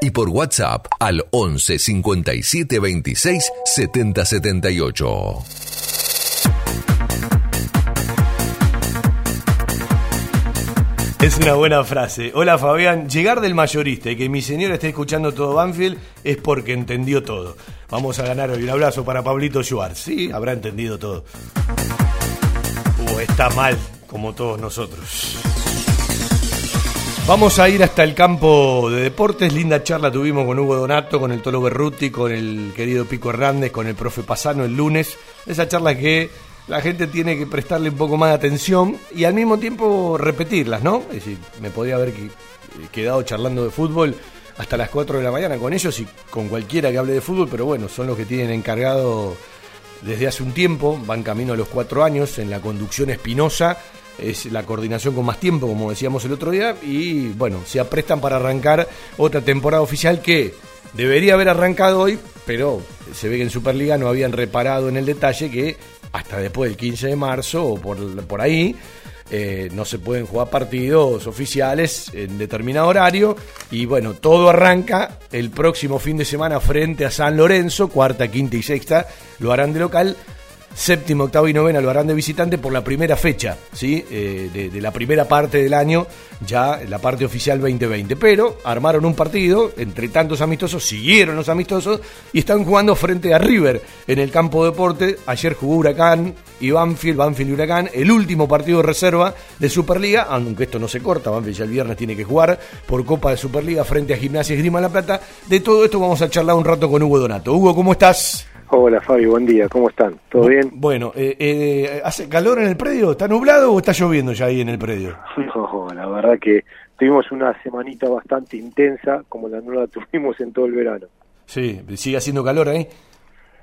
y por WhatsApp al 11 57 26 70 78. Es una buena frase. Hola Fabián, llegar del mayorista y que mi señora esté escuchando todo Banfield es porque entendió todo. Vamos a ganar hoy un abrazo para Pablito Schwartz. Sí, habrá entendido todo. Uh, está mal, como todos nosotros. Vamos a ir hasta el campo de deportes. Linda charla tuvimos con Hugo Donato, con el Tolo Berruti, con el querido Pico Hernández, con el profe Pasano el lunes. Esa charla que la gente tiene que prestarle un poco más de atención y al mismo tiempo repetirlas, ¿no? Es decir, me podría haber quedado charlando de fútbol hasta las 4 de la mañana con ellos y con cualquiera que hable de fútbol, pero bueno, son los que tienen encargado desde hace un tiempo, van camino a los cuatro años en la conducción espinosa es la coordinación con más tiempo, como decíamos el otro día, y bueno, se aprestan para arrancar otra temporada oficial que debería haber arrancado hoy, pero se ve que en Superliga no habían reparado en el detalle que hasta después del 15 de marzo o por, por ahí eh, no se pueden jugar partidos oficiales en determinado horario. Y bueno, todo arranca el próximo fin de semana frente a San Lorenzo, cuarta, quinta y sexta lo harán de local séptimo, octavo y novena lo harán de visitante por la primera fecha, ¿sí? Eh, de, la primera parte del año, ya la parte oficial 2020. Pero armaron un partido, entre tantos amistosos, siguieron los amistosos y están jugando frente a River en el campo de deporte. Ayer jugó Huracán y Banfield, Banfield y Huracán, el último partido de reserva de Superliga, aunque esto no se corta, Banfield ya el viernes tiene que jugar por Copa de Superliga frente a Gimnasia y Grima La Plata. De todo esto vamos a charlar un rato con Hugo Donato. Hugo, ¿cómo estás? Hola Fabio, buen día, ¿cómo están? ¿Todo bien? Bueno, eh, eh, ¿hace calor en el predio? ¿Está nublado o está lloviendo ya ahí en el predio? No, la verdad que tuvimos una semanita bastante intensa, como la no la tuvimos en todo el verano. Sí, ¿sigue haciendo calor ahí?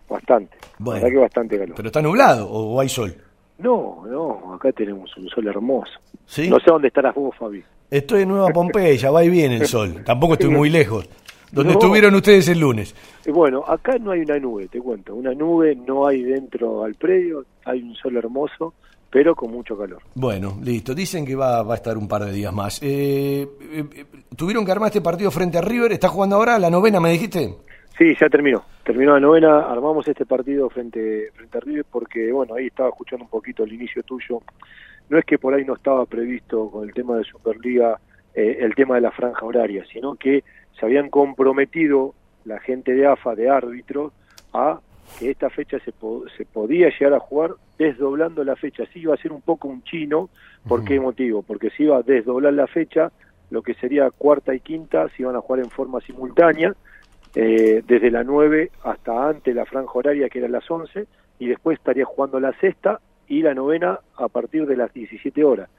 bastante. Bueno. La verdad que bastante calor. ¿Pero está nublado o hay sol? No, no, acá tenemos un sol hermoso. ¿Sí? No sé dónde estarás vos, Fabi. Estoy en Nueva Pompeya, va y viene el sol. Tampoco estoy muy lejos. ¿Dónde No. estuvieron ustedes el lunes? Bueno, acá no hay una nube, te cuento. Una nube no hay dentro al predio, hay un sol hermoso, pero con mucho calor. Bueno, listo. Dicen que va, va a estar un par de días más. Eh, eh, eh, ¿Tuvieron que armar este partido frente a River? ¿Está jugando ahora la novena, me dijiste? Sí, ya terminó. Terminó la novena, armamos este partido frente, frente a River porque, bueno, ahí estaba escuchando un poquito el inicio tuyo. No es que por ahí no estaba previsto con el tema de Superliga eh, el tema de la franja horaria, sino que se habían comprometido la gente de AFA, de árbitros, a que esta fecha se, po- se podía llegar a jugar desdoblando la fecha. Sí iba a ser un poco un chino, ¿por qué motivo? Porque se iba a desdoblar la fecha, lo que sería cuarta y quinta se iban a jugar en forma simultánea, eh, desde la 9 hasta antes la franja horaria que era las 11 y después estaría jugando la sexta y la novena a partir de las 17 horas.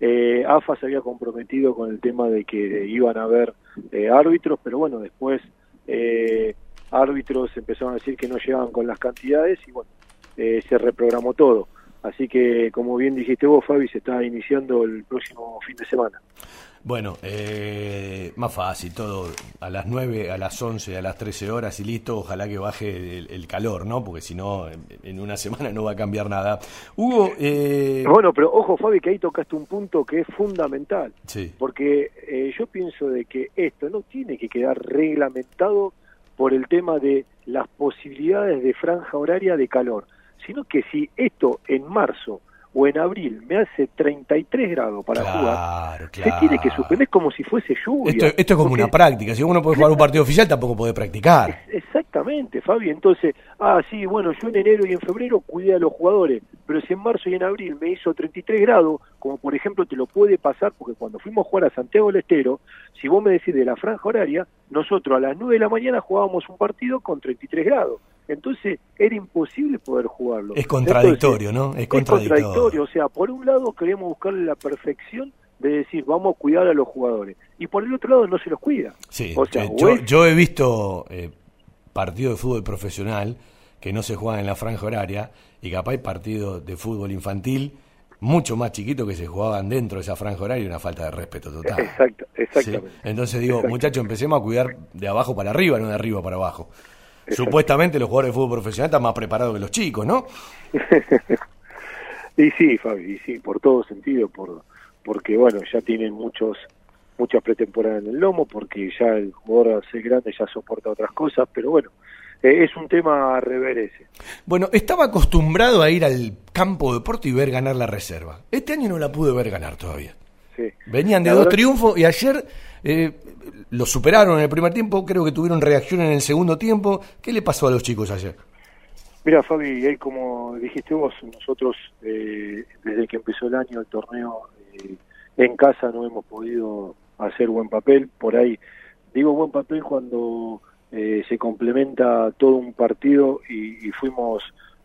Eh, AFA se había comprometido con el tema de que iban a haber eh, árbitros, pero bueno, después eh, árbitros empezaron a decir que no llegaban con las cantidades y bueno, eh, se reprogramó todo. Así que, como bien dijiste vos, Fabi, se está iniciando el próximo fin de semana. Bueno, eh, más fácil, todo a las 9, a las 11, a las 13 horas y listo. Ojalá que baje el, el calor, ¿no? Porque si no, en, una semana no va a cambiar nada. Hugo, eh, Bueno, pero ojo, Fabi, que ahí tocaste un punto que es fundamental. sí, porque eh, yo pienso de que esto no tiene que quedar reglamentado por el tema de las posibilidades de franja horaria de calor, sino que si esto en marzo o en abril me hace 33 grados para jugar, claro, se tiene que suspender como si fuese lluvia. Esto, esto es como Porque- una práctica. Si uno puede jugar un partido oficial, tampoco puede practicar. Exactamente, Fabi. Entonces, ah, sí, bueno, yo en enero y en febrero cuidé a los jugadores, pero si en marzo y en abril me hizo 33 grados, como por ejemplo te lo puede pasar, porque cuando fuimos a jugar a Santiago del Estero, si vos me decís de la franja horaria, nosotros a las 9 de la mañana jugábamos un partido con 33 grados. Entonces, era imposible poder jugarlo. Es contradictorio, Entonces, ¿no? Es contradictorio. O sea, por un lado queremos buscarle la perfección de decir, vamos a cuidar a los jugadores, y por el otro lado no se los cuida. Sí, O sea, yo, yo, es- yo he visto eh, partidos de fútbol profesional que no se juegan en la franja horaria y capaz hay partidos de fútbol infantil mucho más chiquitos que se jugaban dentro de esa franja horaria y una falta de respeto total. Exacto, ¿sí? exactamente. Entonces digo, muchachos, empecemos a cuidar de abajo para arriba, no de arriba para abajo. Supuestamente los jugadores de fútbol profesional están más preparados que los chicos, ¿no? Y sí, Fabi, y sí, por todo sentido, por porque bueno, ya tienen muchos muchas pretemporadas en el lomo, porque ya el jugador al ser grande ya soporta otras cosas, pero bueno, eh, es un tema a rever ese. Bueno, estaba acostumbrado a ir al campo de deporte y ver ganar la reserva. Este año no la pude ver ganar todavía. Sí. Venían de La dos verdad- triunfos y ayer eh, lo superaron en el primer tiempo, creo que tuvieron reacción en el segundo tiempo. ¿Qué le pasó a los chicos ayer? Mira, Fabi, ahí como dijiste vos, nosotros eh, desde que empezó el año el torneo eh, en casa no hemos podido hacer buen papel. Por ahí digo buen papel cuando eh, se complementa todo un partido y, y fuimos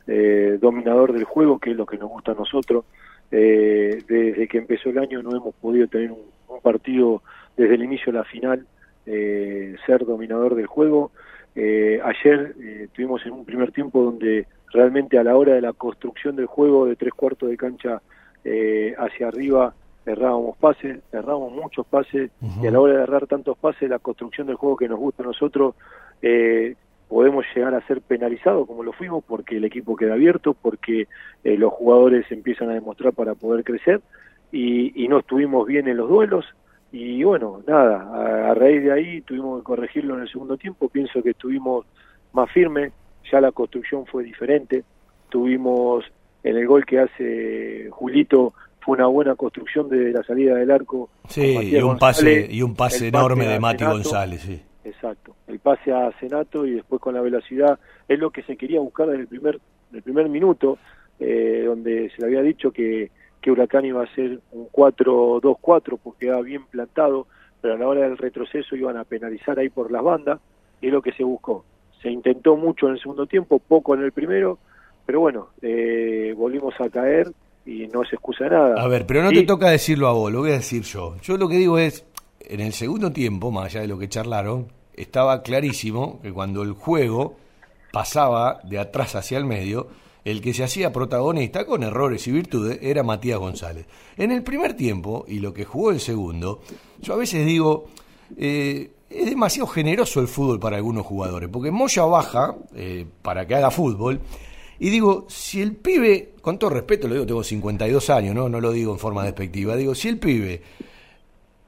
eh, dominador del juego, que es lo que nos gusta a nosotros. Eh, desde que empezó el año no hemos podido tener un partido desde el inicio a la final, eh, ser dominador del juego. Eh, ayer eh, tuvimos en un primer tiempo donde realmente a la hora de la construcción del juego de tres cuartos de cancha eh, hacia arriba errábamos pases, erramos muchos pases y a la hora de errar tantos pases la construcción del juego que nos gusta a nosotros eh, podemos llegar a ser penalizados como lo fuimos porque el equipo queda abierto, porque eh, los jugadores empiezan a demostrar para poder crecer y, y no estuvimos bien en los duelos y bueno, nada, a, a raíz de ahí tuvimos que corregirlo en el segundo tiempo, pienso que estuvimos más firmes, ya la construcción fue diferente, tuvimos en el gol que hace Julito fue una buena construcción de la salida del arco. Sí, y un pase, González, y un pase enorme de Mati. González, sí. Exacto, el pase a Senato y después con la velocidad es lo que se quería buscar desde el primer, del primer minuto, eh, donde se le había dicho que, que Huracán iba a ser un 4-2-4 porque quedaba bien plantado, pero a la hora del retroceso iban a penalizar ahí por las bandas, y es lo que se buscó. Se intentó mucho en el segundo tiempo, poco en el primero, pero bueno, eh, volvimos a caer y no se excusa de nada. A ver, pero no te toca decirlo a vos, lo voy a decir yo. Yo lo que digo es, en el segundo tiempo, más allá de lo que charlaron, estaba clarísimo que cuando el juego pasaba de atrás hacia el medio, el que se hacía protagonista con errores y virtudes era Matías González. En el primer tiempo, y lo que jugó el segundo, yo a veces digo, eh, es demasiado generoso el fútbol para algunos jugadores, porque Moya baja eh, para que haga fútbol, y digo, si el pibe, con todo respeto, lo digo, tengo 52 años, ¿no? no lo digo en forma despectiva, digo, si el pibe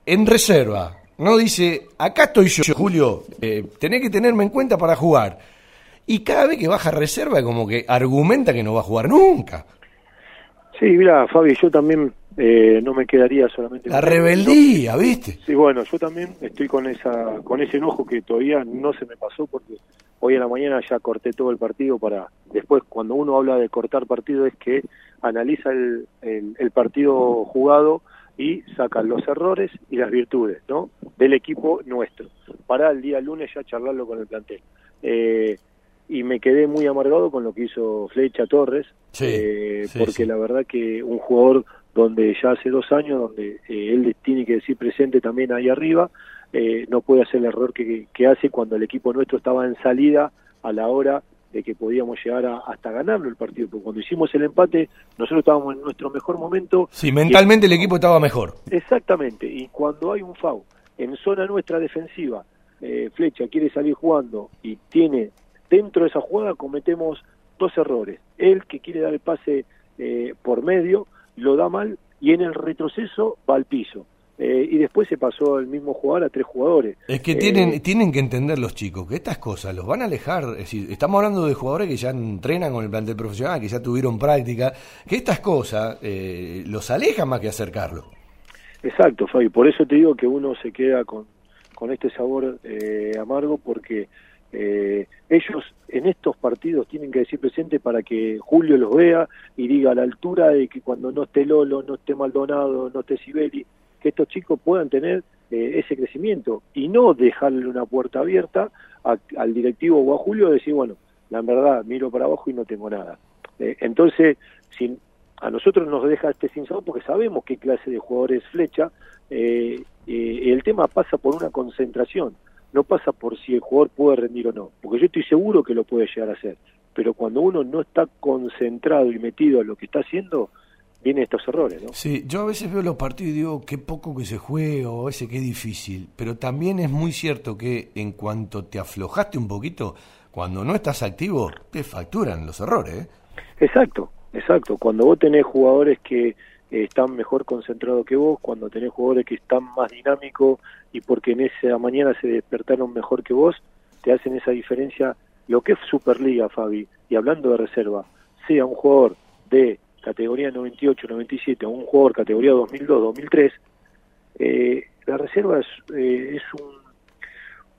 en reserva no dice, acá estoy yo, Julio, eh, tenés que tenerme en cuenta para jugar, y cada vez que baja reserva como que argumenta que no va a jugar nunca. Sí, mira, Fabi, yo también eh, no me quedaría solamente... La rebeldía, ¿viste? Sí, bueno, yo también estoy con esa con ese enojo que todavía no se me pasó porque hoy en la mañana ya corté todo el partido para... Después, cuando uno habla de cortar partido es que analiza el, el, partido jugado y saca los errores y las virtudes, ¿no? Del equipo nuestro, para el día lunes ya charlarlo con el plantel. Eh, y me quedé muy amargado con lo que hizo Flecha Torres, eh, porque la verdad que un jugador donde ya hace dos años, donde eh, él tiene que decir presente también ahí arriba, eh, no puede hacer el error que, hace cuando el equipo nuestro estaba en salida a la hora de que podíamos llegar hasta ganarlo el partido, porque cuando hicimos el empate nosotros estábamos en nuestro mejor momento. Sí, mentalmente el equipo estaba mejor. Exactamente, y cuando hay un FAU en zona nuestra defensiva, Flecha quiere salir jugando y tiene dentro de esa jugada cometemos dos errores. Él que quiere dar el pase eh, por medio, lo da mal y en el retroceso va al piso. Eh, y después se pasó el mismo jugador a tres jugadores. Es que tienen, eh, tienen que entender los chicos que estas cosas los van a alejar. Es decir, estamos hablando de jugadores que ya entrenan con el plantel profesional, que ya tuvieron práctica, que estas cosas los alejan más que acercarlo. Exacto, Fabi. Por eso te digo que uno se queda con, con este sabor amargo porque eh, ellos en estos partidos tienen que decir presente para que Julio los vea y diga a la altura de que cuando no esté Lolo, no esté Maldonado, no esté Sibeli, que estos chicos puedan tener eh, ese crecimiento y no dejarle una puerta abierta al directivo o a Julio de decir, bueno, la verdad, miro para abajo y no tengo nada. Eh, entonces, a nosotros nos deja este sin sabor porque sabemos qué clase de jugadores flecha, eh, el tema pasa por una concentración no pasa por si el jugador puede rendir o no, porque yo estoy seguro que lo puede llegar a hacer, pero cuando uno no está concentrado y metido en lo que está haciendo, vienen estos errores, ¿no? Sí, yo a veces veo los partidos y digo, qué poco que se juega, o a veces qué difícil, pero también es muy cierto que en cuanto te aflojaste un poquito, cuando no estás activo, te facturan los errores. ¿eh? Exacto, exacto. Cuando vos tenés jugadores que están mejor concentrados que vos, cuando tenés jugadores que están más dinámicos y porque en esa mañana se despertaron mejor que vos, te hacen esa diferencia. Lo que es Superliga, Fabi, y hablando de reserva, sea un jugador de categoría 98, 97 o un jugador categoría 2002, 2003, eh, la reserva es, eh,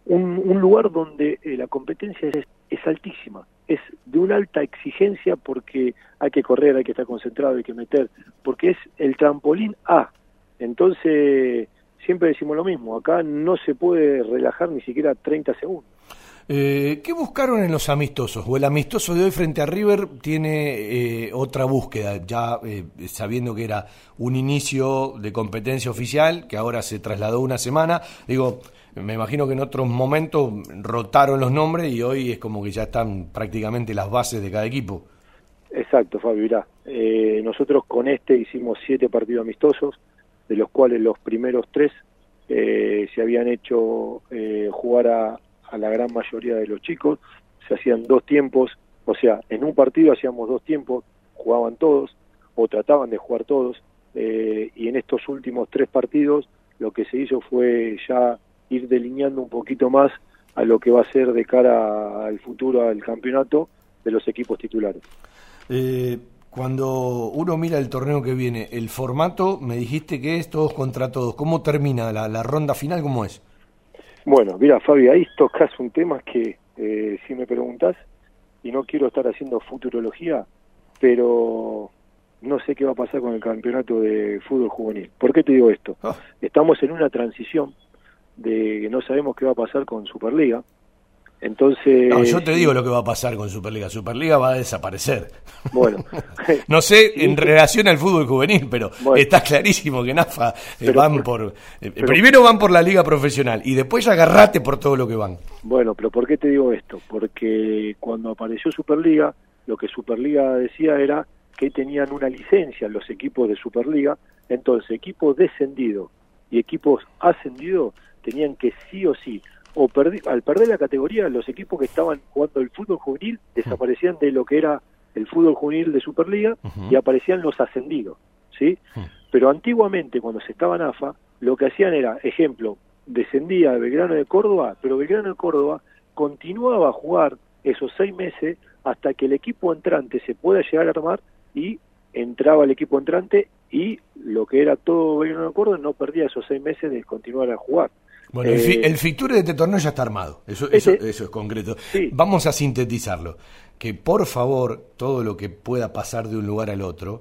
un, un, lugar donde eh, la competencia es, es altísima es de una alta exigencia porque hay que correr, hay que estar concentrado, hay que meter, porque es el trampolín A. Entonces, siempre decimos lo mismo, acá no se puede relajar ni siquiera 30 segundos. Eh, ¿Qué buscaron en los amistosos? O el amistoso de hoy frente a River tiene eh, otra búsqueda, ya eh, sabiendo que era un inicio de competencia oficial, que ahora se trasladó una semana. Digo, me imagino que en otros momentos rotaron los nombres y hoy es como que ya están prácticamente las bases de cada equipo. Exacto, Fabio, eh, nosotros con este hicimos siete partidos amistosos, de los cuales los primeros tres eh, se habían hecho eh, jugar a, a la gran mayoría de los chicos, se hacían dos tiempos, o sea, en un partido hacíamos dos tiempos, jugaban todos o trataban de jugar todos, y en estos últimos tres partidos lo que se hizo fue ya ir delineando un poquito más a lo que va a ser de cara al futuro al campeonato de los equipos titulares. Eh, cuando uno mira el torneo que viene, el formato, me dijiste que es todos contra todos. ¿Cómo termina la, ronda final? ¿Cómo es? Bueno, mira, Fabi, ahí tocas un tema que, eh, si me preguntas, y no quiero estar haciendo futurología, pero no sé qué va a pasar con el campeonato de fútbol juvenil. ¿Por qué te digo esto? Ah. Estamos en una transición de que no sabemos qué va a pasar con Superliga, Entonces. No, yo te digo lo que va a pasar con Superliga. Superliga va a desaparecer. Bueno. no sé en relación al fútbol juvenil, pero está clarísimo que NAFA eh, van por. Eh, primero van por la liga profesional y después agarrate por todo lo que van. Bueno, pero ¿por qué te digo esto? Porque cuando apareció Superliga, lo que Superliga decía era que tenían una licencia los equipos de Superliga, entonces equipos descendidos y equipos ascendidos tenían que sí o sí o al perder la categoría, los equipos que estaban jugando el fútbol juvenil desaparecían de lo que era el fútbol juvenil de Superliga y aparecían los ascendidos, ¿sí? Pero antiguamente, cuando se estaba en AFA, lo que hacían era, ejemplo, descendía Belgrano de Córdoba, pero Belgrano de Córdoba continuaba a jugar esos seis meses hasta que el equipo entrante se pueda llegar a armar y entraba el equipo entrante y lo que era todo Belgrano de Córdoba no perdía esos seis meses de continuar a jugar. Bueno, el, fi eh, de este torneo ya está armado, eso, eso, eso es concreto. Vamos a sintetizarlo. Que por favor, todo lo que pueda pasar de un lugar al otro,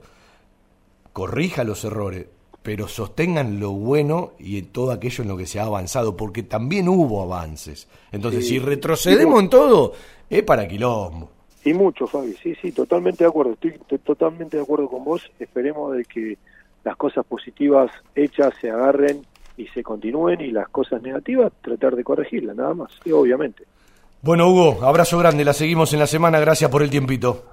corrija los errores, pero sostengan lo bueno y todo aquello en lo que se ha avanzado, porque también hubo avances. Entonces, si retrocedemos en todo, es para quilombo. Y mucho, Fabi, sí, sí, totalmente de acuerdo, estoy, estoy totalmente de acuerdo con vos, esperemos de que las cosas positivas hechas se agarren y se continúen y las cosas negativas tratar de corregirlas, nada más, y obviamente. Bueno, Hugo, abrazo grande, la seguimos en la semana, gracias por el tiempito.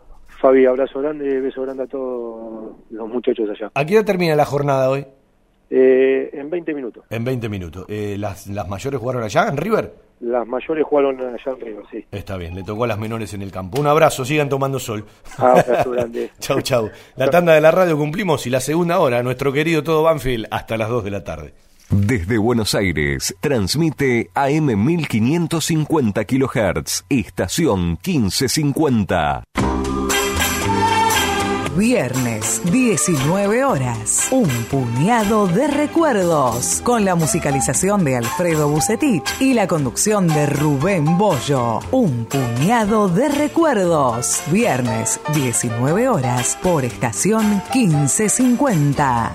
Fabi, abrazo grande, beso grande a todos los muchachos allá. ¿A qué hora termina la jornada hoy? Eh, en 20 minutos. En 20 minutos. Eh, ¿las, ¿Las mayores jugaron allá, en River? Las mayores jugaron allá en River, sí. Está bien, le tocó a las menores en el campo. Un abrazo, sigan tomando sol. Ah, abrazo grande. chau, chau. La tanda de la radio cumplimos y la segunda hora, nuestro querido Todo Banfield, hasta las 2 de la tarde. Desde Buenos Aires, transmite AM 1550 kHz, estación 1550. Viernes, 19 horas. Un puñado de recuerdos. Con la musicalización de Alfredo Bucetich y la conducción de Rubén Bollo. Un puñado de recuerdos. Viernes, 19 horas. Por estación 1550.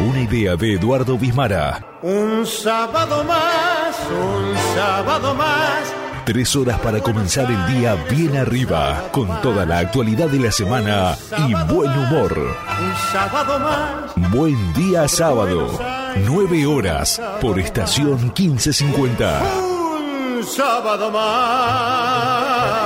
una idea de Eduardo Bismara. Un sábado más, un sábado más. Tres horas para comenzar el día bien arriba, con toda la actualidad de la semana y buen humor. Un sábado más. Buen día sábado. Nueve horas por estación 1550. Un sábado más.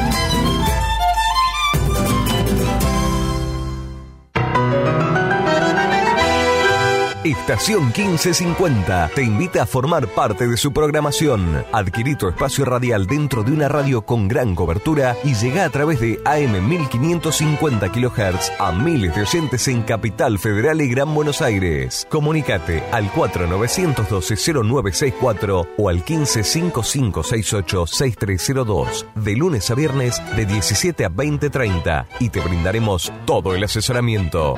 Estación 1550 te invita a formar parte de su programación. Adquirí tu espacio radial dentro de una radio con gran cobertura y llega a través de AM 1550 kHz a miles de oyentes en Capital Federal y Gran Buenos Aires. Comunicate al 4912-0964 o al 155568-6302 de lunes a viernes de 17 a 20.30 y te brindaremos todo el asesoramiento.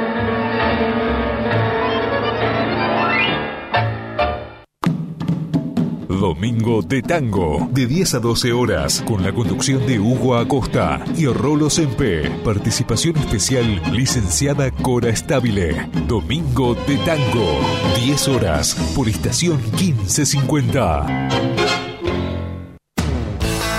Domingo de Tango, de 10 a 12 horas, con la conducción de Hugo Acosta y Rolo Sempe. Participación especial, licenciada Cora Estabile. Domingo de Tango, 10 horas, por estación 1550.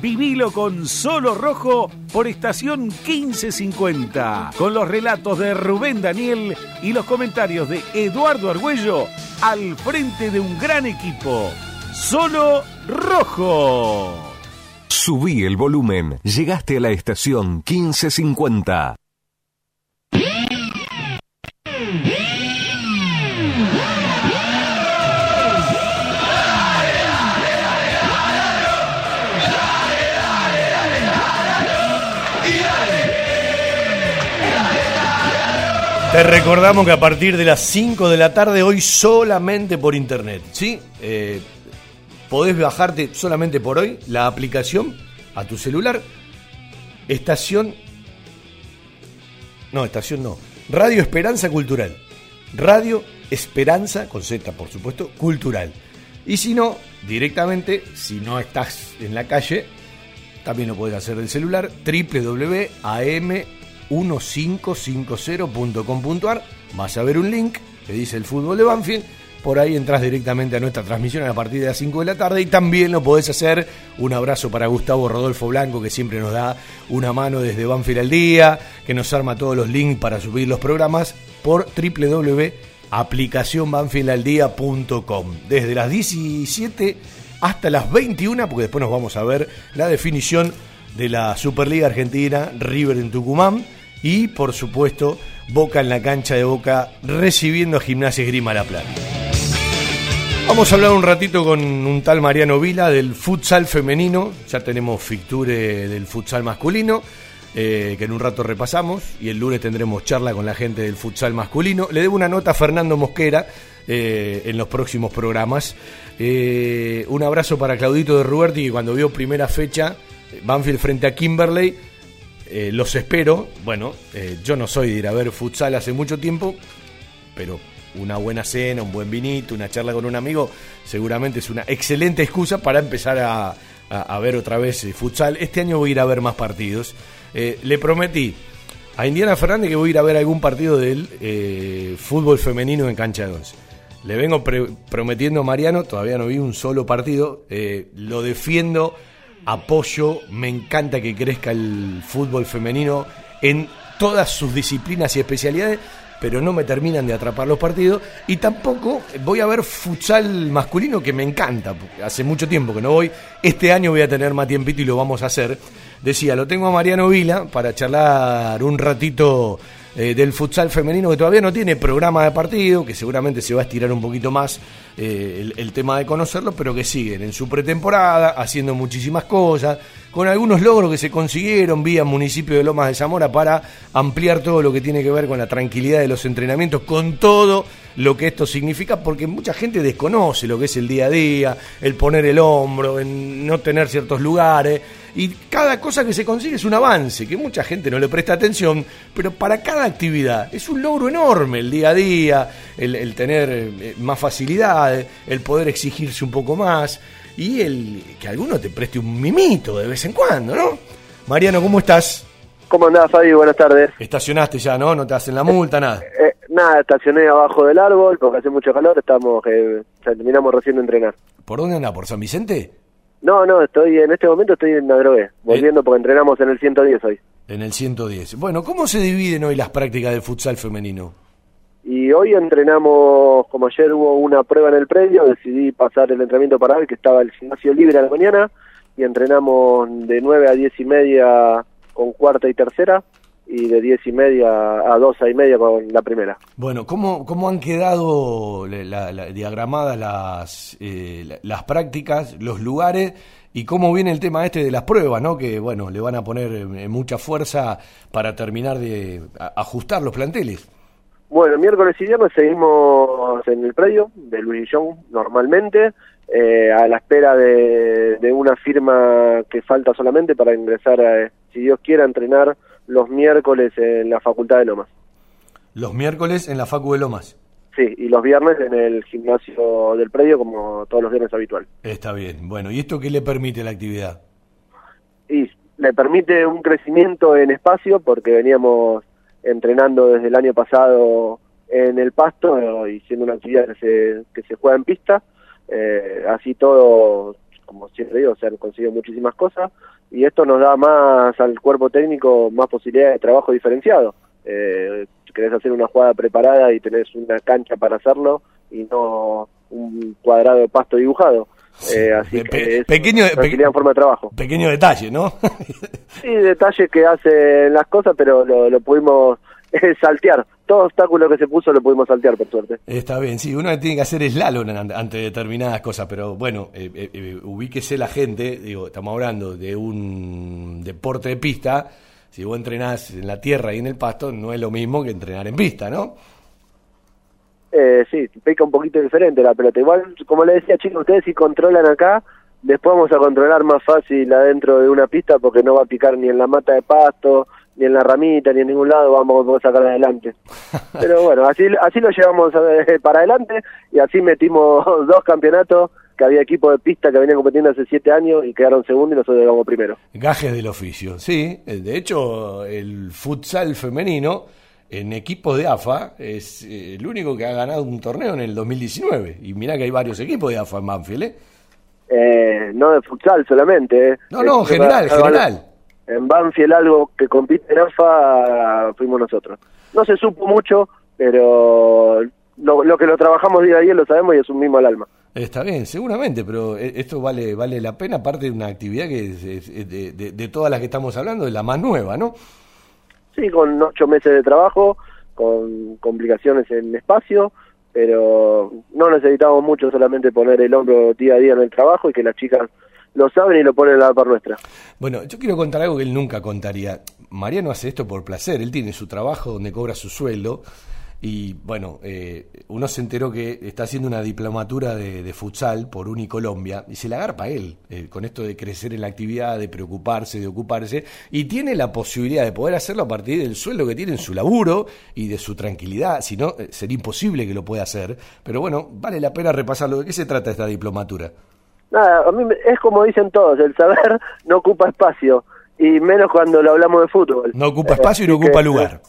Vivilo con Solo Rojo por estación 1550, con los relatos de Rubén Daniel y los comentarios de Eduardo Argüello al frente de un gran equipo. Solo Rojo. Subí el volumen, llegaste a la estación 1550. Te recordamos que a partir de las 5 de la tarde, hoy solamente por internet, ¿sí? Eh, podés bajarte solamente por hoy la aplicación a tu celular. Estación. No, estación no. Radio Esperanza Cultural. Radio Esperanza, con Z por supuesto, cultural. Y si no, directamente, si no estás en la calle, también lo podés hacer del celular, www.am 1550.com.ar, vas a ver un link que dice el fútbol de Banfield, por ahí entras directamente a nuestra transmisión a partir de las 5 de la tarde y también lo podés hacer. Un abrazo para Gustavo Rodolfo Blanco que siempre nos da una mano desde Banfield al día, que nos arma todos los links para subir los programas por www.aplicacionbanfieldaldía.com. Desde las 17 hasta las 21, porque después nos vamos a ver la definición de la Superliga Argentina, River en Tucumán y por supuesto Boca en la cancha de Boca recibiendo a Gimnasia Grima La Plata. Vamos a hablar un ratito con un tal Mariano Vila del futsal femenino, ya tenemos ficture del futsal masculino, eh, que en un rato repasamos, y el lunes tendremos charla con la gente del futsal masculino. Le debo una nota a Fernando Mosquera eh, en los próximos programas. Eh, un abrazo para Claudito de Ruberti, que cuando vio primera fecha, Banfield frente a Kimberley, eh, los espero. Bueno, eh, yo no soy de ir a ver futsal hace mucho tiempo, pero una buena cena, un buen vinito, una charla con un amigo, seguramente es una excelente excusa para empezar a, ver otra vez eh, futsal. Este año voy a ir a ver más partidos. le prometí a Indiana Fernández que voy a ir a ver algún partido del fútbol femenino en cancha de. Le vengo prometiendo a Mariano, todavía no vi un solo partido, lo defiendo apoyo, me encanta que crezca el fútbol femenino en todas sus disciplinas y especialidades, pero no me terminan de atrapar los partidos. Y tampoco voy a ver futsal masculino, que me encanta, hace mucho tiempo que no voy. Este año voy a tener más tiempito y lo vamos a hacer. Decía, lo tengo a Mariano Vila para charlar un ratito eh, del futsal femenino que todavía no tiene programa de partido, que seguramente se va a estirar un poquito más eh, el, tema de conocerlo, pero que siguen en su pretemporada, haciendo muchísimas cosas, con algunos logros que se consiguieron vía municipio de Lomas de Zamora para ampliar todo lo que tiene que ver con la tranquilidad de los entrenamientos, con todo lo que esto significa, porque mucha gente desconoce lo que es el día a día, el poner el hombro, en no tener ciertos lugares, y cada cosa que se consigue es un avance, que mucha gente no le presta atención, pero para cada actividad es un logro enorme el día a día, el, tener eh, más facilidades, el poder exigirse un poco más, y el que alguno te preste un mimito de vez en cuando, ¿no? Mariano, ¿cómo estás? ¿Cómo andás, Fabi? Buenas tardes. Estacionaste ya, ¿no? No te hacen la multa, nada. Eh, nada, estacioné abajo del árbol porque hace mucho calor, estamos, eh, terminamos recién de entrenar. ¿Por dónde andás? ¿Por San Vicente? No, no, estoy en este momento estoy en Adrogué, volviendo porque entrenamos en el 110 hoy. En el 110. Bueno, ¿cómo se dividen hoy las prácticas de futsal femenino? Y hoy entrenamos, como ayer hubo una prueba en el predio, decidí pasar el entrenamiento para hoy, que estaba el gimnasio libre a la mañana, y entrenamos de 9 a 10 y media con cuarta y tercera, y de 10 y media a 12 y media con la primera. Bueno, ¿cómo, cómo han quedado la, diagramadas las, eh, las prácticas, los lugares y cómo viene el tema este de las pruebas, ¿no? Que, bueno, le van a poner eh, mucha fuerza para terminar de ajustar los planteles. Bueno, miércoles y viernes seguimos en el predio de Luis Young normalmente, eh, a la espera de, de, una firma que falta solamente para ingresar, a, si Dios quiera, entrenar los miércoles en la Facultad de Lomas. Los miércoles en la Facu de Lomas. Sí, y los viernes en el gimnasio del predio como todos los viernes habitual. Está bien. Bueno, ¿y esto qué le permite la actividad? Y le permite un crecimiento en espacio porque veníamos entrenando desde el año pasado en el pasto y siendo una actividad que se, que se juega en pista. Eh, así todo, como siempre digo, se han conseguido muchísimas cosas y esto nos da más al cuerpo técnico más posibilidades de trabajo diferenciado. Eh, querés hacer una jugada preparada y tenés una cancha para hacerlo y no un cuadrado de pasto dibujado. Eh, así que es pequeño, forma de trabajo. Pequeño detalle, ¿no? sí, detalles que hacen las cosas, pero lo, lo pudimos saltear. Todo obstáculo que se puso lo pudimos saltear, por suerte. Está bien, sí, uno tiene que hacer slalom ante determinadas cosas, pero bueno, eh, eh, eh, ubíquese la gente, digo, estamos hablando de un deporte de pista, si vos entrenás en la tierra y en el pasto, no es lo mismo que entrenar en pista, ¿no? Eh, sí, pica un poquito diferente la pelota. Igual, como le decía, chicos, ustedes si controlan acá, después vamos a controlar más fácil adentro de una pista porque no va a picar ni en la mata de pasto, ni en la ramita, ni en ningún lado vamos a sacar adelante. Pero bueno, así, así lo llevamos para adelante y así metimos dos campeonatos que había equipo de pista que venían compitiendo hace siete años y quedaron segundo y nosotros llegamos primero. Gajes del oficio, sí. De hecho, el futsal femenino en equipo de AFA es eh, el único que ha ganado un torneo en el 2019. Y mira que hay varios equipos de AFA en Banfield, ¿eh? eh no de futsal solamente. ¿eh? No, no, general, general en Banfield algo que compite en AFA fuimos nosotros. No se supo mucho, pero lo, que lo trabajamos día a día lo sabemos y asumimos al alma. Está bien, seguramente, pero e, esto vale vale la pena, aparte de una actividad que es, de, de, todas las que estamos hablando, es la más nueva, ¿no? Sí, con ocho meses de trabajo, con complicaciones en espacio, pero no necesitamos mucho, solamente poner el hombro día a día en el trabajo y que las chicas lo saben y lo ponen en la par nuestra. Bueno, yo quiero contar algo que él nunca contaría. Mariano hace esto por placer, él tiene su trabajo donde cobra su sueldo y bueno, eh, uno se enteró que está haciendo una diplomatura de, futsal por Unicolombia y se la agarpa él, eh, con esto de crecer en la actividad, de preocuparse, de ocuparse, y tiene la posibilidad de poder hacerlo a partir del sueldo que tiene en su laburo y de su tranquilidad, si no, eh, sería imposible que lo pueda hacer, pero bueno, vale la pena repasarlo. ¿De qué se trata esta diplomatura? Nada, a mí es como dicen todos, el saber no ocupa espacio, y menos cuando lo hablamos de fútbol. No ocupa espacio y no ocupa lugar.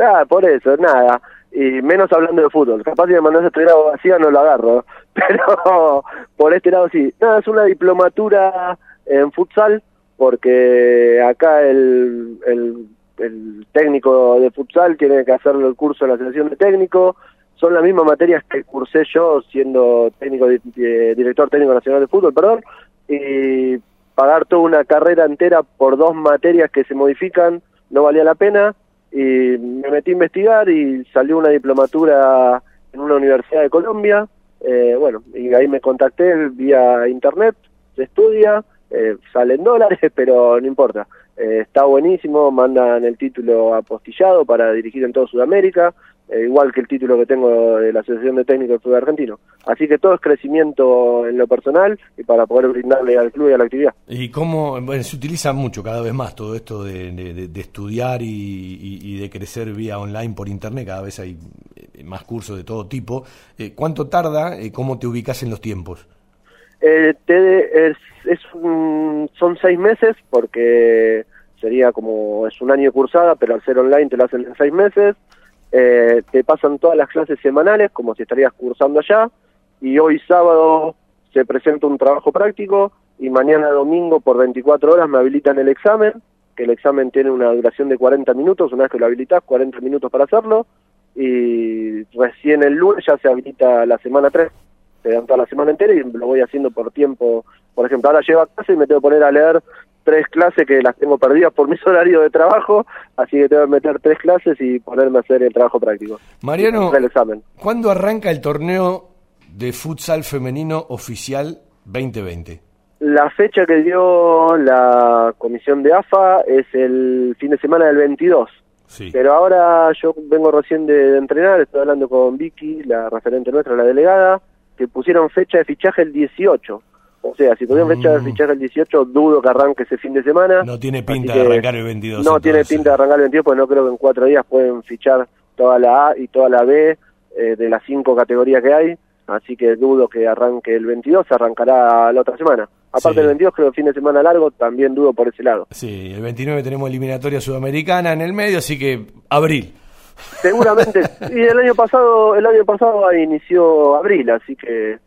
Ah, por eso, nada, y menos hablando de fútbol. Capaz si me mandás este grado vacío no lo agarro, pero por este lado sí. Nada, es una diplomatura en futsal, porque acá el, el, el técnico de futsal tiene que hacerle el curso en la selección de técnico, son las mismas materias que cursé yo siendo técnico director técnico nacional de fútbol, perdón, y pagar toda una carrera entera por dos materias que se modifican no valía la pena y me metí a investigar y salió una diplomatura en una universidad de Colombia, eh, bueno, y ahí me contacté vía internet, se estudia eh, salen dólares, pero no importa. Eh, está buenísimo, mandan el título apostillado para dirigir en toda Sudamérica, eh, igual que el título que tengo de la Asociación de Técnicos del Fútbol Argentino. Así que todo es crecimiento en lo personal y para poder brindarle al club y a la actividad. ¿Y cómo bueno, se utiliza mucho cada vez más todo esto de, de, de estudiar y, y, y, de crecer vía online por internet? Cada vez hay eh, más cursos de todo tipo. Eh, ¿Cuánto tarda? Eh, ¿Cómo te ubicas en los tiempos? Eh, te, es, es un, son seis meses porque sería como es un año cursada, pero al ser online te lo hacen en seis meses eh, te pasan todas las clases semanales como si estarías cursando allá y hoy sábado se presenta un trabajo práctico y mañana domingo por 24 horas me habilitan el examen, que el examen tiene una duración de 40 minutos, una vez que lo habilitas 40 minutos para hacerlo y recién el lunes ya se habilita la semana 3, te dan toda la semana entera y lo voy haciendo por tiempo, por ejemplo ahora llevo a casa y me tengo que poner a leer tres clases que las tengo perdidas por mis horarios de trabajo, así que tengo que meter tres clases y ponerme a hacer el trabajo práctico. Mariano, el examen. ¿cuándo arranca el torneo de futsal femenino oficial 2020? La fecha que dio la comisión de AFA es el fin de semana del 22. Sí. Pero ahora yo vengo recién de, de entrenar, estoy hablando con Vicky, la referente nuestra, la delegada, que pusieron fecha de fichaje el 18. O sea, si tuvieron fecha de fichaje el 18, dudo que arranque ese fin de semana. Mm. No tiene pinta de arrancar el 22. No entonces. tiene pinta de arrancar el 22, porque no creo que en cuatro días pueden fichar toda la A y toda la B eh, de las cinco categorías que hay. Así que dudo que arranque el 22, arrancará la otra semana. Aparte Sí. del 22, creo que fin de semana largo, también dudo por ese lado. Sí, el 29 tenemos eliminatoria sudamericana en el medio, así que abril. Seguramente. y el año pasado, el año pasado inició abril, así que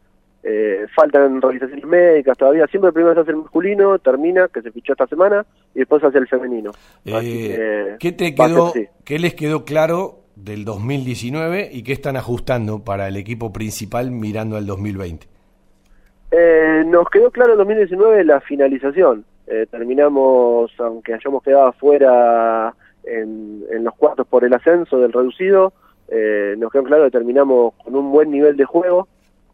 eh, faltan realizaciones médicas todavía. Siempre primero se hace el masculino, termina, que se fichó esta semana, y después se hace el femenino. Así Eh, que ¿Qué te ser quedó, así. qué les quedó claro del 2019 y qué están ajustando para el equipo principal mirando al 2020? Eh, nos quedó claro en 2019 la finalización. Eh, terminamos, aunque hayamos quedado afuera en, en los cuartos por el ascenso del reducido, eh, nos quedó claro que terminamos con un buen nivel de juego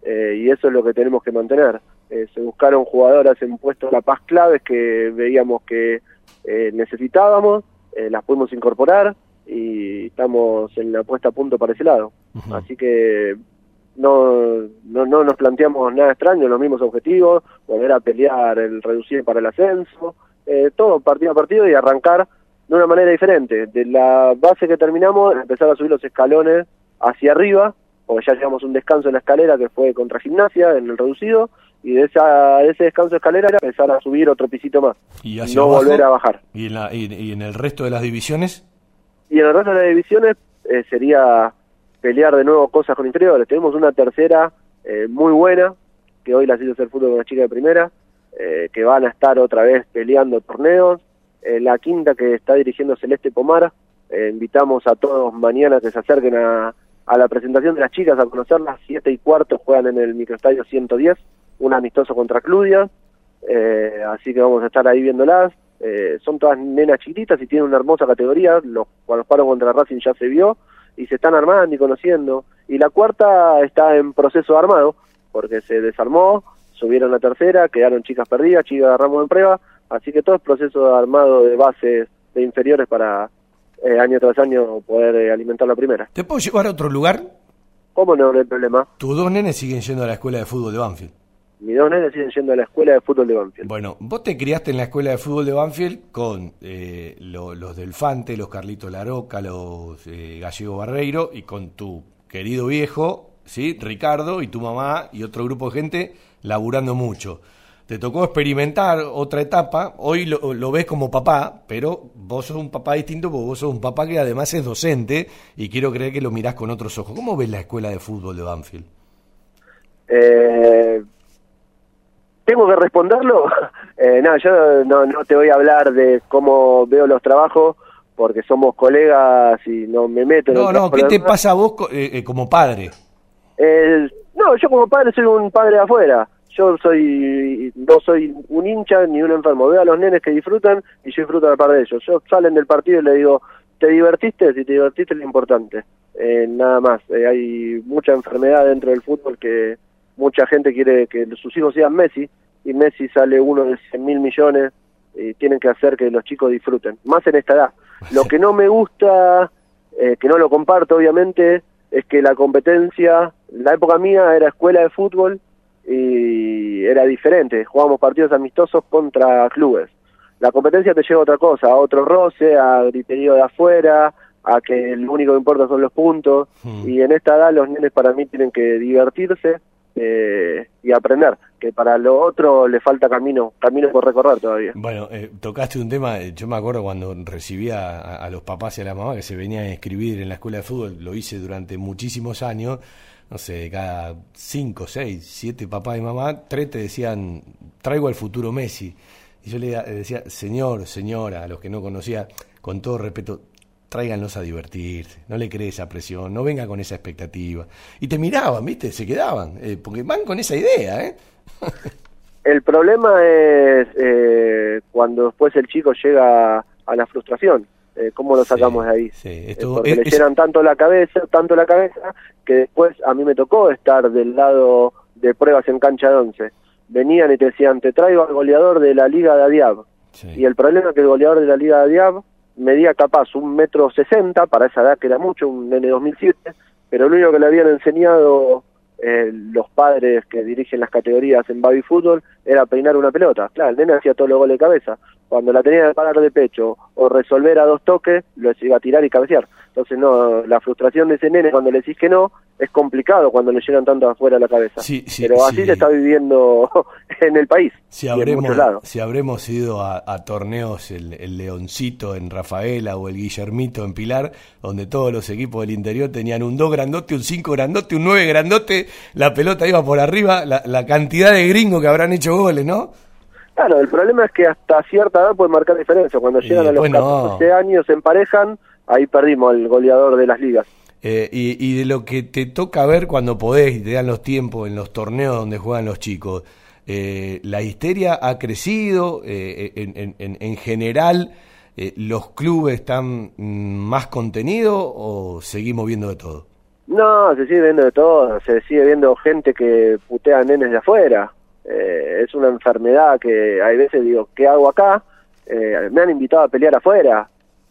eh, y eso es lo que tenemos que mantener. Eh, se buscaron jugadoras en puestos la paz claves que veíamos que eh, necesitábamos, eh, las pudimos incorporar y estamos en la puesta a punto para ese lado. Así que no, no, no nos planteamos nada extraño, los mismos objetivos, volver a pelear el reducir para el ascenso, eh, todo partido a partido y arrancar de una manera diferente. De la base que terminamos, empezar a subir los escalones hacia arriba, porque ya llevamos un descanso en la escalera que fue contra gimnasia en el reducido, y de, esa, de ese descanso de escalera era empezar a subir otro pisito más, Y hacia no abajo, volver a bajar. ¿Y en, la- y- y en el resto de las divisiones? Y en el resto de las divisiones eh, sería pelear de nuevo cosas con inferiores. Tenemos una tercera eh, muy buena, que hoy las hizo hacer fútbol con la chica de primera, eh, que van a estar otra vez peleando torneos. Eh, la quinta que está dirigiendo Celeste Pomar, eh, invitamos a todos mañana que se acerquen a, a la presentación de las chicas, a conocerlas. Siete y cuarto juegan en el microestadio 110, un amistoso contra Cludia. Eh, así que vamos a estar ahí viéndolas. Eh, son todas nenas chiquitas y tienen una hermosa categoría. Los, cuando jugaron contra Racing ya se vio y se están armando y conociendo. Y la cuarta está en proceso de armado porque se desarmó, subieron la tercera, quedaron chicas perdidas, chicas agarramos en prueba. Así que todo es proceso de armado de bases de inferiores para eh, año tras año poder eh, alimentar la primera. ¿Te puedo llevar a otro lugar? ¿Cómo no? No hay problema. Tus dos nenes siguen yendo a la escuela de fútbol de Banfield. Mis dos nenes siguen yendo a la escuela de fútbol de Banfield. Bueno, vos te criaste en la escuela de fútbol de Banfield con eh, lo- los del Fante, los Carlitos Laroca, los eh, Gallego Barreiro y con tu querido viejo, ¿sí? Ricardo y tu mamá y otro grupo de gente laburando mucho. Te tocó experimentar otra etapa, hoy lo, lo ves como papá, pero vos sos un papá distinto porque vos sos un papá que además es docente y quiero creer que lo mirás con otros ojos. ¿Cómo ves la escuela de fútbol de Banfield? Eh, ¿Tengo que responderlo? Eh, no, yo no, no te voy a hablar de cómo veo los trabajos porque somos colegas y no me meto en el No, no, trabajo ¿qué te pasa a vos eh, eh, como padre? No, yo como padre soy un padre de afuera. Yo soy, no soy un hincha ni un enfermo. Veo a los nenes que disfrutan y yo disfruto a la par de ellos. Yo salen del partido y le digo, ¿te divertiste? Si te divertiste es lo importante. Eh, nada más. Eh, hay mucha enfermedad dentro del fútbol que mucha gente quiere que sus hijos sean Messi y Messi sale uno de 100 mil millones y tienen que hacer que los chicos disfruten, más en esta edad. Lo que no me gusta, eh, que no lo comparto obviamente, es que la competencia, la época mía era escuela de fútbol y era diferente, jugábamos partidos amistosos contra clubes. La competencia te lleva a otra cosa, a otro roce, a griterío de afuera, a que lo único que importa son los puntos, Hmm. y en esta edad los nenes para mí tienen que divertirse eh, y aprender, que para lo otro le falta camino, camino por recorrer todavía. Bueno, eh, tocaste un tema, eh, yo me acuerdo cuando recibía a, a los papás y a la mamá que se venían a escribir en la escuela de fútbol, lo hice durante muchísimos años, no sé, cada cinco, seis, siete papás y mamá, tres te decían, traigo al futuro Messi. Y yo le decía, señor, señora, a los que no conocía, con todo respeto, tráiganlos a divertirse, no le cree esa presión, no venga con esa expectativa. Y te miraban, ¿viste? Se quedaban, eh, porque van con esa idea, ¿eh? El problema es eh, cuando después el chico llega a la frustración. Eh, ¿Cómo lo sacamos de ahí? Sí, Eh, esto- porque es- le llenan tanto la cabeza, tanto la cabeza, que después a mí me tocó estar del lado de pruebas en cancha de once. Venían y te decían, te traigo al goleador de la Liga de Adiab. Y el problema es que el goleador de la Liga de Adiab medía capaz un metro sesenta, para esa edad que era mucho, un nene 2007, pero lo único que le habían enseñado eh, los padres que dirigen las categorías en baby fútbol era peinar una pelota. Claro, el nene hacía todos los goles de cabeza. Cuando la tenía que parar de pecho o resolver a dos toques, lo iba a tirar y cabecear. Entonces, no, la frustración de ese nene cuando le decís que no es complicado cuando le llegan tanto afuera a la cabeza. Sí, sí, pero así sí. se está viviendo en el país. Si habremos, si habremos ido a, a torneos, el, el Leoncito en Rafaela o el Guillermito en Pilar, donde todos los equipos del interior tenían un 2 grandote, un 5 grandote, un 9 grandote, la pelota iba por arriba, la, la cantidad de gringos que habrán hecho goles, ¿no? Claro, el problema es que hasta cierta edad puede marcar diferencia. Cuando llegan a los después no. 14 años, se emparejan, ahí perdimos al goleador de las ligas. Eh, y, y de lo que te toca ver cuando podés y te dan los tiempos en los torneos donde juegan los chicos, eh, la histeria ha crecido, eh, en, en- en- en general los clubes están mm, más contenidos o seguimos viendo de todo. No, se sigue viendo de todo, se sigue viendo gente que putea nenes de afuera. Eh, es una enfermedad que hay veces digo, ¿qué hago acá? Eh, me han invitado a pelear afuera,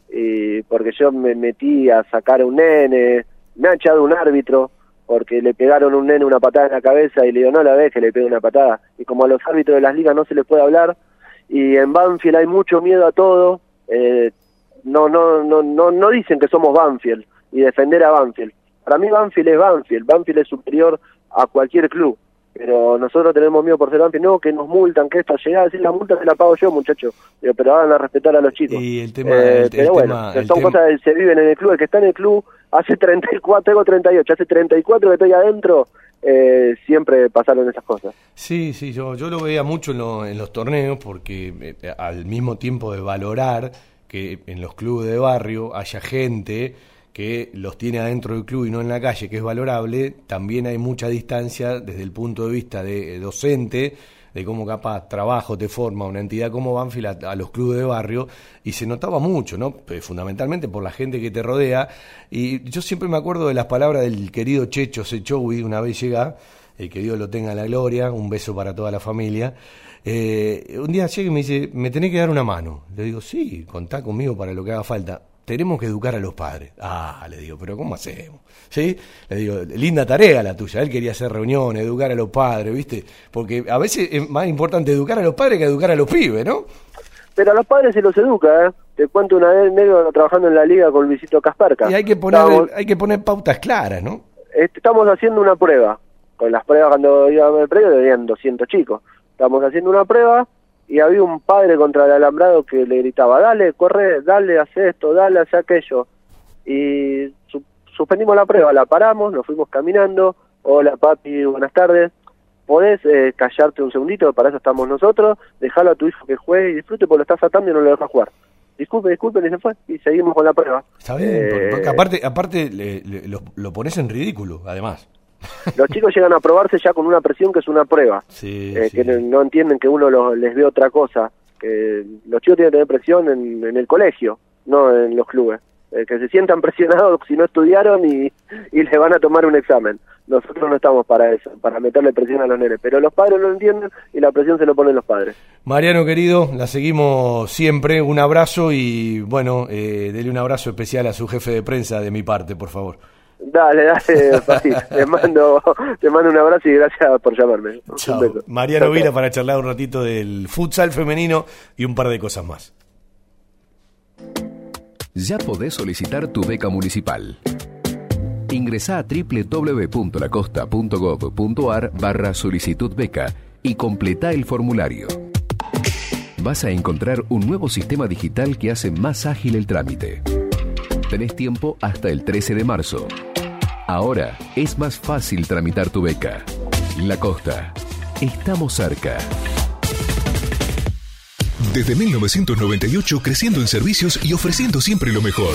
y porque yo me metí a sacar a un nene, me ha echado un árbitro porque le pegaron un nene una patada en la cabeza y le digo, no la ves que le pegue una patada. Y como a los árbitros de las ligas no se les puede hablar, y en Banfield hay mucho miedo a todo, eh, no, no, no, no, no dicen que somos Banfield y defender a Banfield. Para mí Banfield es Banfield, Banfield es superior a cualquier club, pero nosotros tenemos miedo por ser Banfield, no, que nos multan, que esto llega a decir la multa se la pago yo, muchacho, Digo, pero hagan a respetar a los chicos. Y el tema, Eh, el- el pero bueno, tema- el son tema- cosas que se viven en el club, el que está en el club hace 34, tengo 38, hace 34 que estoy adentro, eh, siempre pasaron esas cosas. Sí, sí, yo, yo lo veía mucho en, lo- en los torneos porque eh, al mismo tiempo de valorar que en los clubes de barrio haya gente que los tiene adentro del club y no en la calle, que es valorable, también hay mucha distancia desde el punto de vista de eh, docente, de cómo capaz trabajo te forma una entidad como Banfield a, a los clubes de barrio, y se notaba mucho, ¿no? Pues, fundamentalmente por la gente que te rodea, y yo siempre me acuerdo de las palabras del querido Checho Sechowi, una vez llega, el que Dios lo tenga en la gloria, un beso para toda la familia. Eh, un día llega y me dice, me tenés que dar una mano. Le digo, sí, contá conmigo para lo que haga falta. Tenemos que educar a los padres. Ah, le digo, pero ¿cómo hacemos? ¿Sí? Le digo, linda tarea la tuya. Él quería hacer reuniones, educar a los padres, ¿viste? Porque a veces es más importante educar a los padres que educar a los pibes, ¿no? Pero a los padres se los educa, ¿eh? Te cuento una vez negro trabajando en la liga con Luisito Casperca. Y hay que poner, hay que poner pautas claras, ¿no? Estamos haciendo una prueba. Con las pruebas cuando íbamos al predio tenían 200 chicos. Estamos haciendo una prueba y había un padre contra el alambrado que le gritaba, dale, corre, dale, hace esto, dale, hace aquello. Y su- suspendimos la prueba, la paramos, nos fuimos caminando. Hola papi, buenas tardes. ¿Podés eh, callarte un segundito? Para eso estamos nosotros. Dejalo a tu hijo que juegue y disfrute porque lo estás atando y no lo dejas jugar. Disculpe, disculpe, y se fue. Y seguimos con la prueba. Está bien, Eh, porque, porque aparte, aparte le- le- lo, lo pones en ridículo, además. Los chicos llegan a probarse ya con una presión que es una prueba. Sí, eh, sí. que no, entienden que uno lo- les ve otra cosa. Que los chicos tienen que tener presión en, en el colegio, no en los clubes. Eh, que se sientan presionados si no estudiaron y, y les van a tomar un examen. nosotros no estamos para eso, para meterle presión a los nenes, pero los padres lo entienden y la presión se lo ponen los padres. Mariano querido, la seguimos siempre, un abrazo y bueno, eh, dele un abrazo especial a su jefe de prensa de mi parte, por favor. Dale, dale, te mando, te mando un abrazo y gracias por llamarme. Chao. Mariano Vila para charlar un ratito del futsal femenino y un par de cosas más. Ya podés solicitar tu beca municipal. Ingresa a www.lacosta.gov.ar barra solicitud beca y completa el formulario. Vas a encontrar un nuevo sistema digital que hace más ágil el trámite. Tenés tiempo hasta el 13 de marzo. Ahora es más fácil tramitar tu beca. La Costa. Estamos cerca. Desde 1998 creciendo en servicios y ofreciendo siempre lo mejor.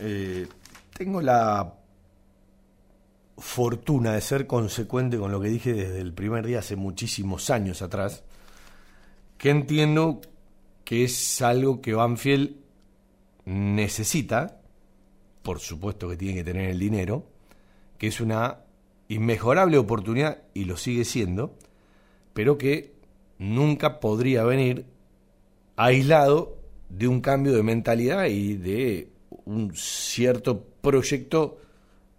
Eh, tengo la fortuna de ser consecuente con lo que dije desde el primer día hace muchísimos años atrás, que entiendo que es algo que Banfield necesita, por supuesto que tiene que tener el dinero, que es una inmejorable oportunidad y lo sigue siendo, pero que nunca podría venir aislado de un cambio de mentalidad y de un cierto proyecto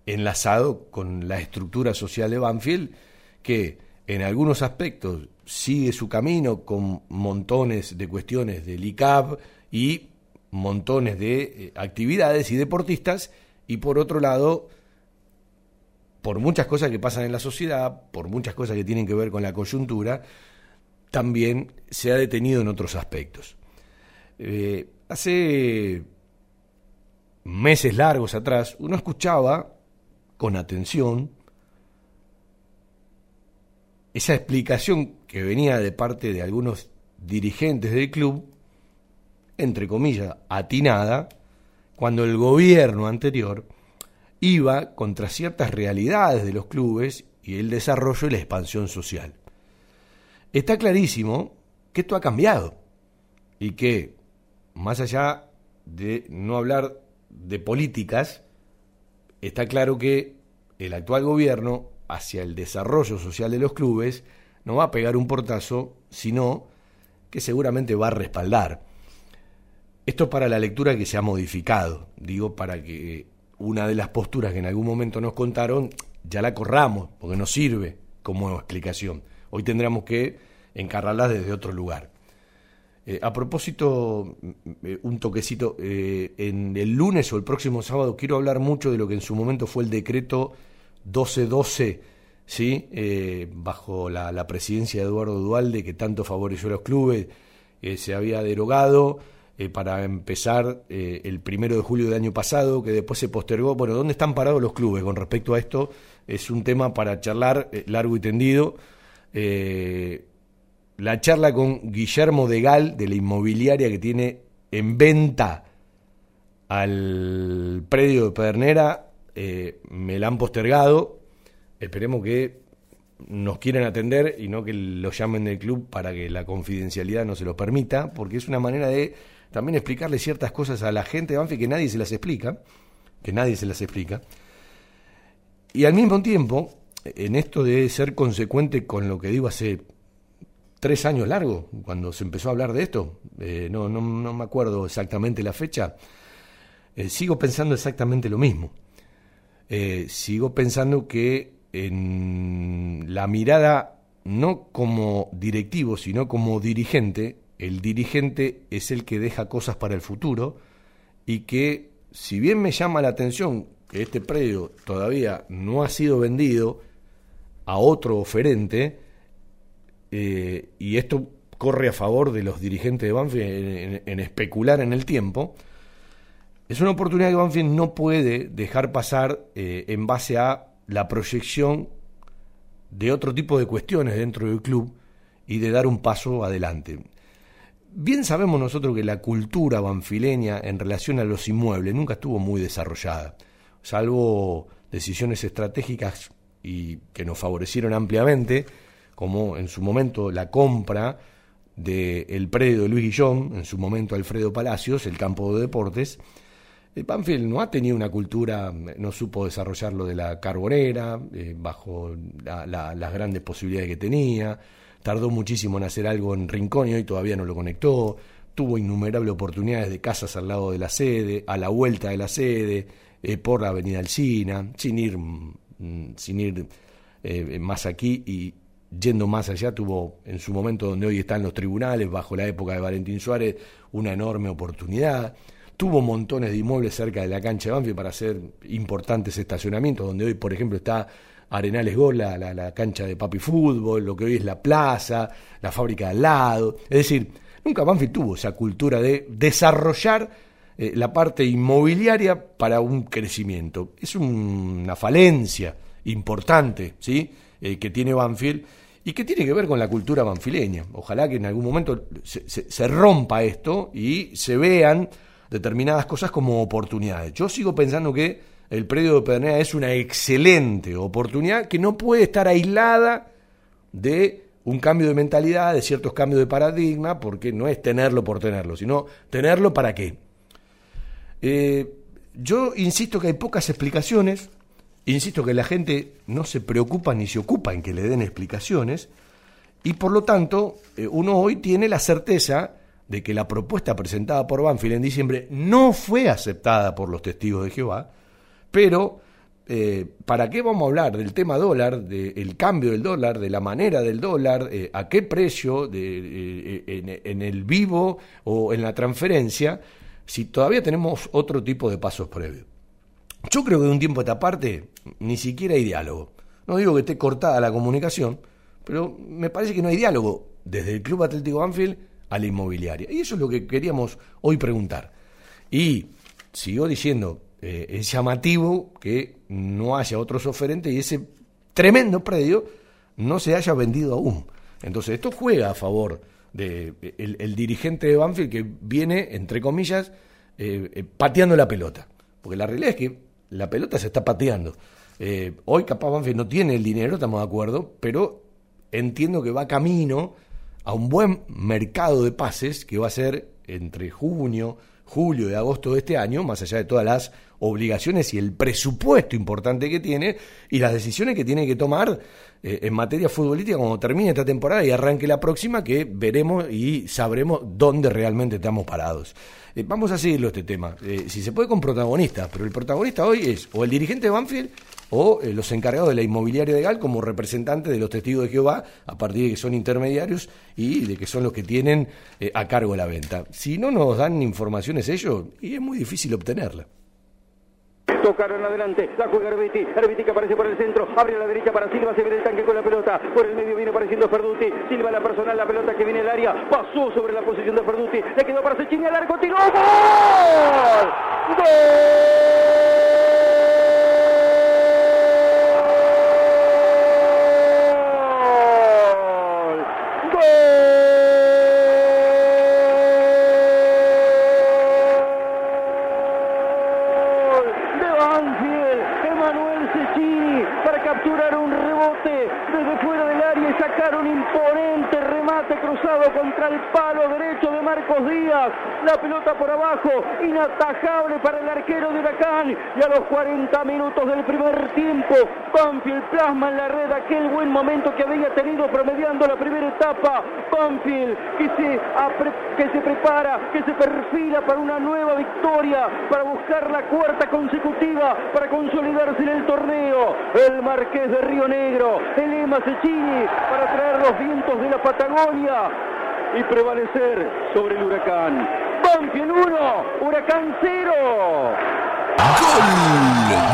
enlazado con la estructura social de Banfield, que en algunos aspectos sigue su camino con montones de cuestiones del ICAP y montones de eh, actividades y deportistas, y por otro lado, por muchas cosas que pasan en la sociedad, por muchas cosas que tienen que ver con la coyuntura, también se ha detenido en otros aspectos. Eh, hace meses largos atrás, uno escuchaba con atención esa explicación que venía de parte de algunos dirigentes del club, entre comillas, atinada, cuando el gobierno anterior iba contra ciertas realidades de los clubes y el desarrollo y la expansión social. Está clarísimo que esto ha cambiado y que, más allá de no hablar de políticas, está claro que el actual gobierno, hacia el desarrollo social de los clubes, no va a pegar un portazo, sino que seguramente va a respaldar. Esto para la lectura que se ha modificado, digo, para que una de las posturas que en algún momento nos contaron ya la corramos, porque no sirve como explicación. Hoy tendremos que encarrarla desde otro lugar. Eh, a propósito, mm, eh, un toquecito, eh, en el lunes o el próximo sábado quiero hablar mucho de lo que en su momento fue el decreto 1212, ¿sí? bajo la, la, presidencia de Eduardo Dualde, que tanto favoreció a los clubes, se había derogado para empezar el primero de julio del año pasado, que después se postergó. Bueno, ¿dónde están parados los clubes con respecto a esto? Es un tema para charlar largo y tendido la charla con Guillermo de Gal, de la inmobiliaria que tiene en venta al predio de Pedernera, eh, me la han postergado. Esperemos que nos quieran atender y no que lo llamen del club para que la confidencialidad no se lo permita, porque es una manera de también explicarle ciertas cosas a la gente de Banfi que nadie se las explica, que nadie se las explica. Y al mismo tiempo, en esto de ser consecuente con lo que digo hace tres años largo cuando se empezó a hablar de esto. Eh, no, no, no, me acuerdo exactamente la fecha. Eh, sigo pensando exactamente lo mismo. Eh, sigo pensando que en la mirada, no como directivo, sino como dirigente, el dirigente es el que deja cosas para el futuro y que, si bien me llama la atención que este predio todavía no ha sido vendido a otro oferente, eh, y esto corre a favor de los dirigentes de Banfield en, especular en el tiempo, es una oportunidad que Banfield no puede dejar pasar eh, en base a la proyección de otro tipo de cuestiones dentro del club y de dar un paso adelante. Bien sabemos nosotros que la cultura banfileña en relación a los inmuebles nunca estuvo muy desarrollada, salvo decisiones estratégicas y que nos favorecieron ampliamente, como en su momento la compra del predio de Luis Guillón, en su momento Alfredo Palacios, el campo de deportes. Eh, Banfield no ha tenido una cultura, no supo desarrollarlo de la carbonera, eh, bajo las grandes posibilidades que tenía, tardó muchísimo en hacer algo en Rincón y todavía no lo conectó, tuvo innumerables oportunidades de casas al lado de la sede, a la vuelta de la sede, eh, por la avenida Alcina, sin ir, mm, sin ir más aquí y, yendo más allá, tuvo en su momento donde hoy están los tribunales, bajo la época de Valentín Suárez, una enorme oportunidad. Tuvo montones de inmuebles cerca de la cancha de Banfield para hacer importantes estacionamientos, donde hoy, por ejemplo, está Arenales Gol, la, la, cancha de papi fútbol, lo que hoy es la plaza, la fábrica de al lado. Es decir, nunca Banfield tuvo esa cultura de desarrollar eh, la parte inmobiliaria para un crecimiento. Es una falencia importante, ¿sí? Eh, que tiene Banfield y que tiene que ver con la cultura banfileña. Ojalá que en algún momento se, rompa esto y se vean determinadas cosas como oportunidades. Yo sigo pensando que el predio de Pedernera es una excelente oportunidad que no puede estar aislada de un cambio de mentalidad, de ciertos cambios de paradigma, porque no es tenerlo por tenerlo, sino tenerlo para qué. Eh, yo insisto que hay pocas explicaciones Insisto que la gente no se preocupa ni se ocupa en que le den explicaciones y por lo tanto eh, uno hoy tiene la certeza de que la propuesta presentada por Banfield en diciembre no fue aceptada por los testigos de Jehová, pero eh, ¿para qué vamos a hablar del tema dólar, del cambio del dólar, de la manera del dólar, eh, a qué precio, en el vivo o en la transferencia, si todavía tenemos otro tipo de pasos previos? Yo creo que de un tiempo a esta parte ni siquiera hay diálogo. No digo que esté cortada la comunicación, pero me parece que no hay diálogo desde el Club Atlético Banfield a la inmobiliaria. Y eso es lo que queríamos hoy preguntar. Y sigo diciendo, eh, es llamativo que no haya otros oferentes y ese tremendo predio no se haya vendido aún. Entonces, esto juega a favor del de el, dirigente de Banfield que viene, entre comillas, eh, eh, pateando la pelota. Porque la realidad es que la pelota se está pateando. Eh, hoy capaz Banfield no tiene el dinero, estamos de acuerdo, pero entiendo que va camino a un buen mercado de pases que va a ser entre junio, julio y agosto de este año, más allá de todas las obligaciones y el presupuesto importante que tiene y las decisiones que tiene que tomar eh, en materia futbolística cuando termine esta temporada y arranque la próxima, que veremos y sabremos dónde realmente estamos parados. Eh, vamos a seguirlo este tema. Eh, si se puede con protagonistas, pero el protagonista hoy es o el dirigente de Banfield o los encargados de la inmobiliaria legal como representantes de los testigos de Jehová, a partir de que son intermediarios y de que son los que tienen a cargo la venta. Si no nos dan informaciones ellos, y es muy difícil obtenerla. Tocaron adelante, la juega Herbiti, Herbiti que aparece por el centro, abre a la derecha para Silva, se viene el tanque con la pelota, por el medio viene apareciendo Ferduti, Silva la personal, la pelota que viene al área, pasó sobre la posición de Ferduti, le quedó para Sechini al arco, tiró, ¡gol! ¡Gol! Contra el palo derecho Marcos Díaz. La pelota por abajo, inatajable para el arquero de Huracán. Y a los 40 minutos del primer tiempo, Banfield plasma en la red aquel buen momento que había tenido promediando la primera etapa. Banfield que se, prepara, que se perfila para una nueva victoria, para buscar la cuarta consecutiva, para consolidarse en el torneo. El Marqués de Río Negro, el Ema Cecchini, para traer los vientos de la Patagonia y prevalecer sobre el huracán. Banfield 1, huracán 0. Gol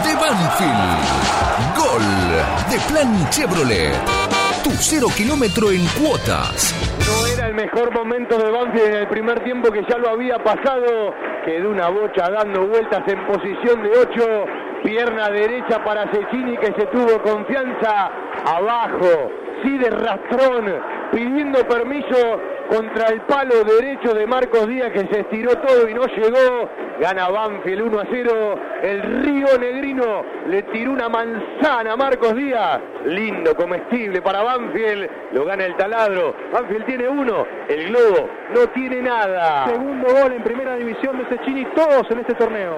de Banfield. Gol de Plan Chevrolet. Tu cero kilómetro en cuotas. No era el mejor momento de Banfield en el primer tiempo que ya lo había pasado. Quedó una bocha dando vueltas en posición de 8 Pierna derecha para Cecchini que se tuvo confianza abajo. Sí de rastrón, pidiendo permiso contra el palo derecho de Marcos Díaz que se estiró todo y no llegó. Gana Banfield 1 a 0. El Río Negrino le tiró una manzana a Marcos Díaz. Lindo, comestible para Banfield. Lo gana el taladro. Banfield tiene uno. El Globo no tiene nada. Segundo gol en primera división de Cecchini, todos en este torneo.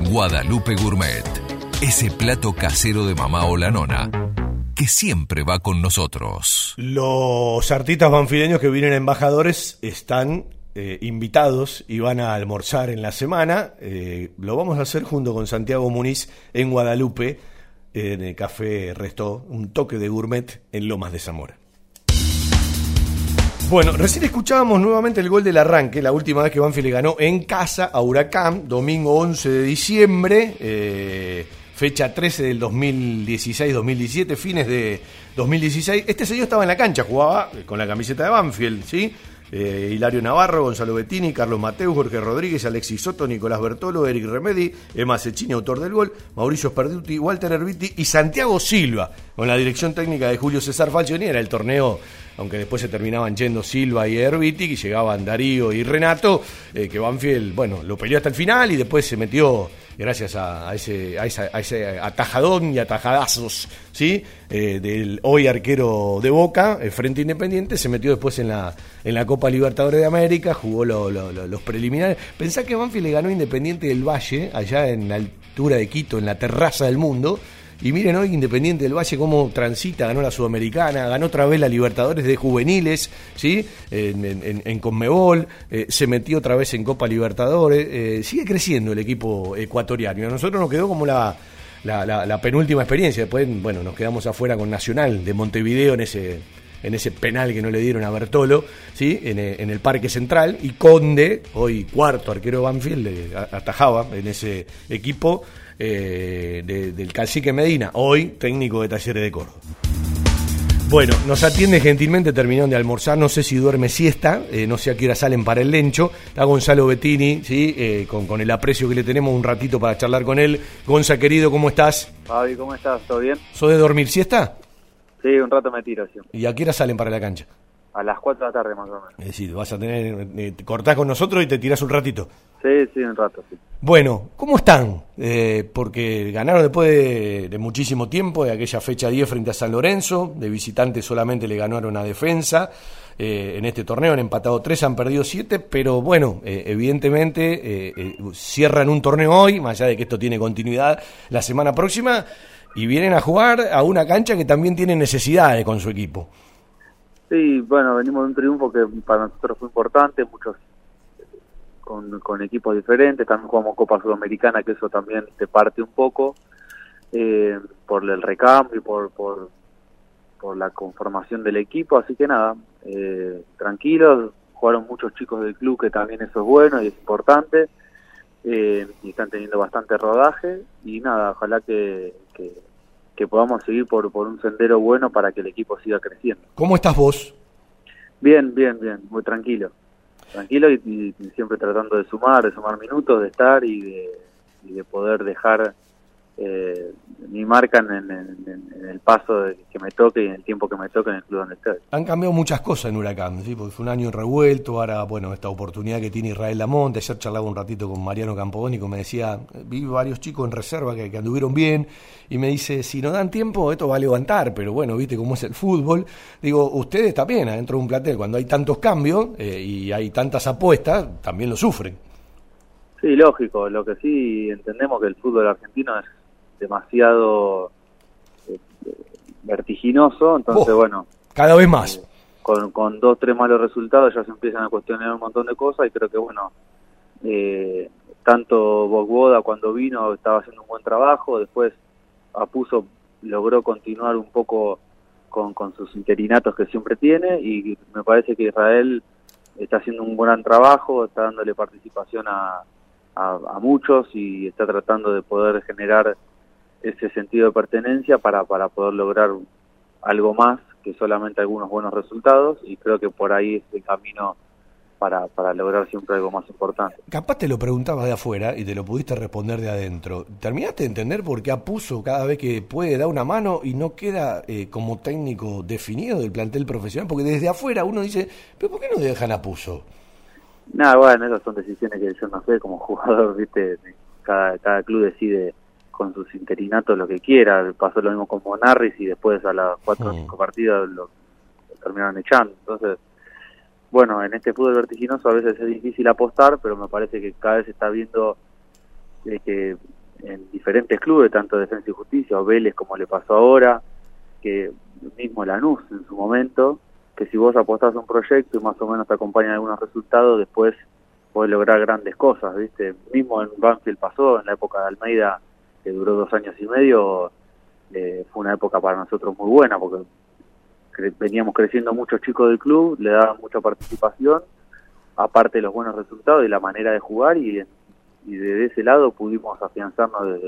Guadalupe Gourmet. Ese plato casero de mamá o la nona que siempre va con nosotros. Los artistas banfileños que vienen embajadores están eh, invitados y van a almorzar en la semana. Eh, lo vamos a hacer junto con Santiago Muniz en Guadalupe, en el Café Restó, un toque de gourmet en Lomas de Zamora. Bueno, recién escuchábamos nuevamente el gol del arranque, la última vez que Banfield le ganó en casa a Huracán, domingo 11 de diciembre, eh, fecha 13 del 2016-2017, fines de 2016. Este señor estaba en la cancha, jugaba con la camiseta de Banfield, ¿sí? Eh, Hilario Navarro, Gonzalo Bettini, Carlos Mateu, Jorge Rodríguez, Alexis Soto, Nicolás Bertolo, Eric Remedi, Emma Cecchini, autor del gol, Mauricio Sperduti, Walter Herbiti y Santiago Silva, con la dirección técnica de Julio César Falcioni, era el torneo aunque después se terminaban yendo Silva y Herbiti, y llegaban Darío y Renato, eh, que Banfield, bueno, lo peleó hasta el final y después se metió, gracias a, ese, a, ese atajadón y atajadazos, ¿sí? Eh, del hoy arquero de Boca, el Frente Independiente, se metió después en la, en la Copa Libertadores de América, jugó los preliminares. Pensá que Banfield le ganó Independiente del Valle, allá en la altura de Quito, en la terraza del mundo, y miren hoy Independiente del Valle cómo transita, ganó la Sudamericana, ganó otra vez la Libertadores de juveniles, ¿sí? En, Conmebol, eh, se metió otra vez en Copa Libertadores, eh, sigue creciendo el equipo ecuatoriano. A nosotros nos quedó como la, la, penúltima experiencia. Después, bueno, nos quedamos afuera con Nacional de Montevideo en ese en ese penal que no le dieron a Bertolo, ¿sí? en, en el Parque Central, y Conde, hoy cuarto arquero Banfield, atajaba en ese equipo, eh, del cacique Medina, hoy técnico de Talleres de Córdoba. Bueno, nos atiende gentilmente, terminaron de almorzar, no sé si duerme siesta, eh, no sé a qué hora salen para el lencho. Está Gonzalo Bettini, ¿sí? Eh, con, el aprecio que le tenemos un ratito para charlar con él. Gonza, querido, ¿cómo estás? Fabi, ¿cómo estás? ¿Todo bien? ¿Sos de dormir siesta? Sí, un rato me tiro. ¿Y a qué hora salen para la cancha? A las 4 de la tarde más o menos. Es decir, vas a tener, eh, cortás con nosotros y te tirás un ratito. Sí, sí, un rato, sí. Bueno, ¿cómo están? Eh, porque ganaron después de, muchísimo tiempo, de aquella fecha 10 frente a San Lorenzo, de visitante solamente le ganaron a defensa. Eh, en este torneo han empatado 3, han perdido 7, pero bueno, evidentemente cierran un torneo hoy, más allá de que esto tiene continuidad la semana próxima, y vienen a jugar a una cancha que también tiene necesidades con su equipo. Sí, bueno, venimos de un triunfo que para nosotros fue importante, muchos con, con equipos diferentes, también jugamos Copa Sudamericana, que eso también te parte un poco eh, por el recambio por, por, por la conformación del equipo, así que nada, eh, tranquilos, jugaron muchos chicos del club, que también eso es bueno y es importante, eh, y están teniendo bastante rodaje, y nada, ojalá que, que que podamos seguir por, por un sendero bueno para que el equipo siga creciendo. ¿Cómo estás vos? Bien, bien, bien, muy tranquilo. Tranquilo y, siempre tratando de sumar, de sumar minutos, de estar y de, y de poder dejar eh, mi marca en, el paso que me toque y en el tiempo que me toque en el club donde estoy. Han cambiado muchas cosas en Huracán, ¿sí? porque fue un año revuelto, ahora, bueno, esta oportunidad que tiene Israel Lamonte, ayer charlaba un ratito con Mariano Campodónico, me decía, vi varios chicos en reserva que, anduvieron bien, y me dice, si no dan tiempo, esto va a levantar, pero bueno, viste cómo es el fútbol. Digo, ustedes también, adentro de un plantel, cuando hay tantos cambios eh, y hay tantas apuestas, también lo sufren. Sí, lógico, lo que sí entendemos que el fútbol argentino es demasiado eh, vertiginoso, entonces oh, bueno. Cada vez más. Eh, con, con dos, tres malos resultados ya se empiezan a cuestionar un montón de cosas y creo que bueno, eh, tanto Bogboda cuando vino estaba haciendo un buen trabajo, después Apuso logró continuar un poco con, con sus interinatos que siempre tiene y me parece que Israel está haciendo un gran trabajo, está dándole participación a, a, muchos y está tratando de poder generar ese sentido de pertenencia para, para poder lograr algo más que solamente algunos buenos resultados y creo que por ahí es el camino para, para lograr siempre algo más importante. Capaz te lo preguntaba de afuera y te lo pudiste responder de adentro. ¿Terminaste de entender por qué Apuso cada vez que puede dar una mano y no queda eh, como técnico definido del plantel profesional? Porque desde afuera uno dice, ¿pero por qué no dejan Apuso? Nada, bueno, esas son decisiones que yo no sé, como jugador, viste, cada, cada club decide con sus interinatos lo que quiera. Pasó lo mismo con Monarris y después a las cuatro o mm. cinco partidos lo, terminaron echando. Entonces, bueno, en este fútbol vertiginoso a veces es difícil apostar, pero me parece que cada vez se está viendo eh, que en diferentes clubes, tanto Defensa y Justicia o Vélez como le pasó ahora, que mismo Lanús en su momento, que si vos apostás a un proyecto y más o menos te acompañan algunos resultados, después podés lograr grandes cosas, ¿viste? Mismo en Banfield pasó, en la época de Almeida, que duró dos años y medio, eh, fue una época para nosotros muy buena, porque veníamos creciendo muchos chicos del club, le daban mucha participación, aparte de los buenos resultados y la manera de jugar, y, y desde ese lado pudimos afianzarnos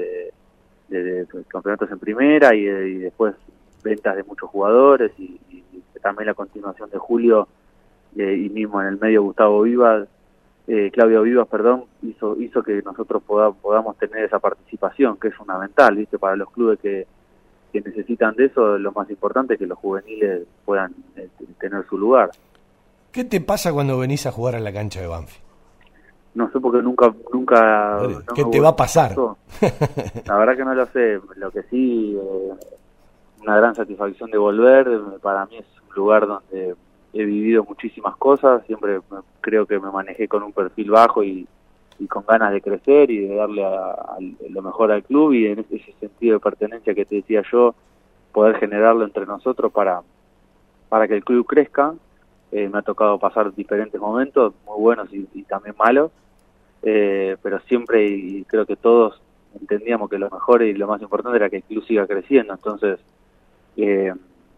desde, campeonatos en primera y, después ventas de muchos jugadores y, también la continuación de Julio eh, y mismo en el medio Gustavo Vivas eh, Claudio Vivas, perdón, hizo hizo que nosotros podamos tener esa participación, que es fundamental, ¿viste? Para los clubes que, que necesitan de eso, lo más importante es que los juveniles puedan eh, tener su lugar. ¿Qué te pasa cuando venís a jugar a la cancha de Banfi? No sé porque nunca... nunca ¿Qué te va a pasar? La verdad que no lo sé. Lo que sí, eh, una gran satisfacción de volver. Para mí es un lugar donde he vivido muchísimas cosas. Siempre creo que me manejé con un perfil bajo y, y con ganas de crecer y de darle a, lo mejor al club y en ese sentido de pertenencia que te decía yo, poder generarlo entre nosotros para, para que el club crezca. Eh, me ha tocado pasar diferentes momentos, muy buenos y, también malos, eh, pero siempre y creo que todos entendíamos que lo mejor y lo más importante era que el club siga creciendo. Entonces, eh,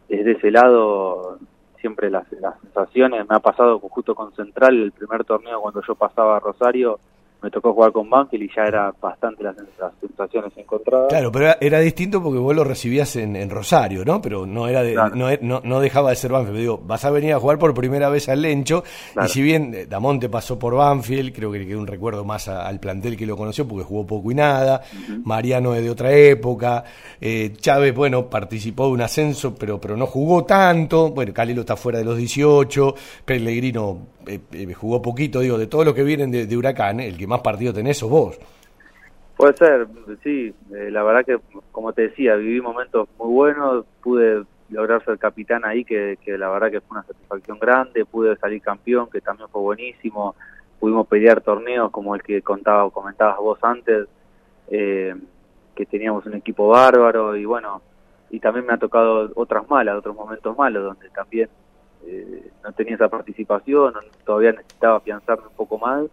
desde ese lado siempre las, las sensaciones, me ha pasado justo con Central el primer torneo cuando yo pasaba a Rosario, me tocó jugar con Banfield y ya era bastante las, sensaciones encontradas. Claro, pero era, distinto porque vos lo recibías en, Rosario, ¿no? Pero no era no, no, dejaba de ser Banfield. Digo, vas a venir a jugar por primera vez al Lencho y si bien eh, Damonte pasó por Banfield, creo que le quedó un recuerdo más al plantel que lo conoció porque jugó poco y nada. Mariano es de otra época. Eh, Chávez, bueno, participó de un ascenso, pero, pero no jugó tanto. Bueno, Calilo está fuera de los 18. Pellegrino eh, eh, jugó poquito, digo, de todos los que vienen de, Huracán, el que más partido tenés sos vos. Puede ser, sí, eh, la verdad que, como te decía, viví momentos muy buenos, pude lograr ser capitán ahí, que, la verdad que fue una satisfacción grande, pude salir campeón, que también fue buenísimo, pudimos pelear torneos como el que contaba comentabas vos antes, que teníamos un equipo bárbaro y bueno, y también me ha tocado otras malas, otros momentos malos, donde también eh, no tenía esa participación, todavía necesitaba afianzarme un poco más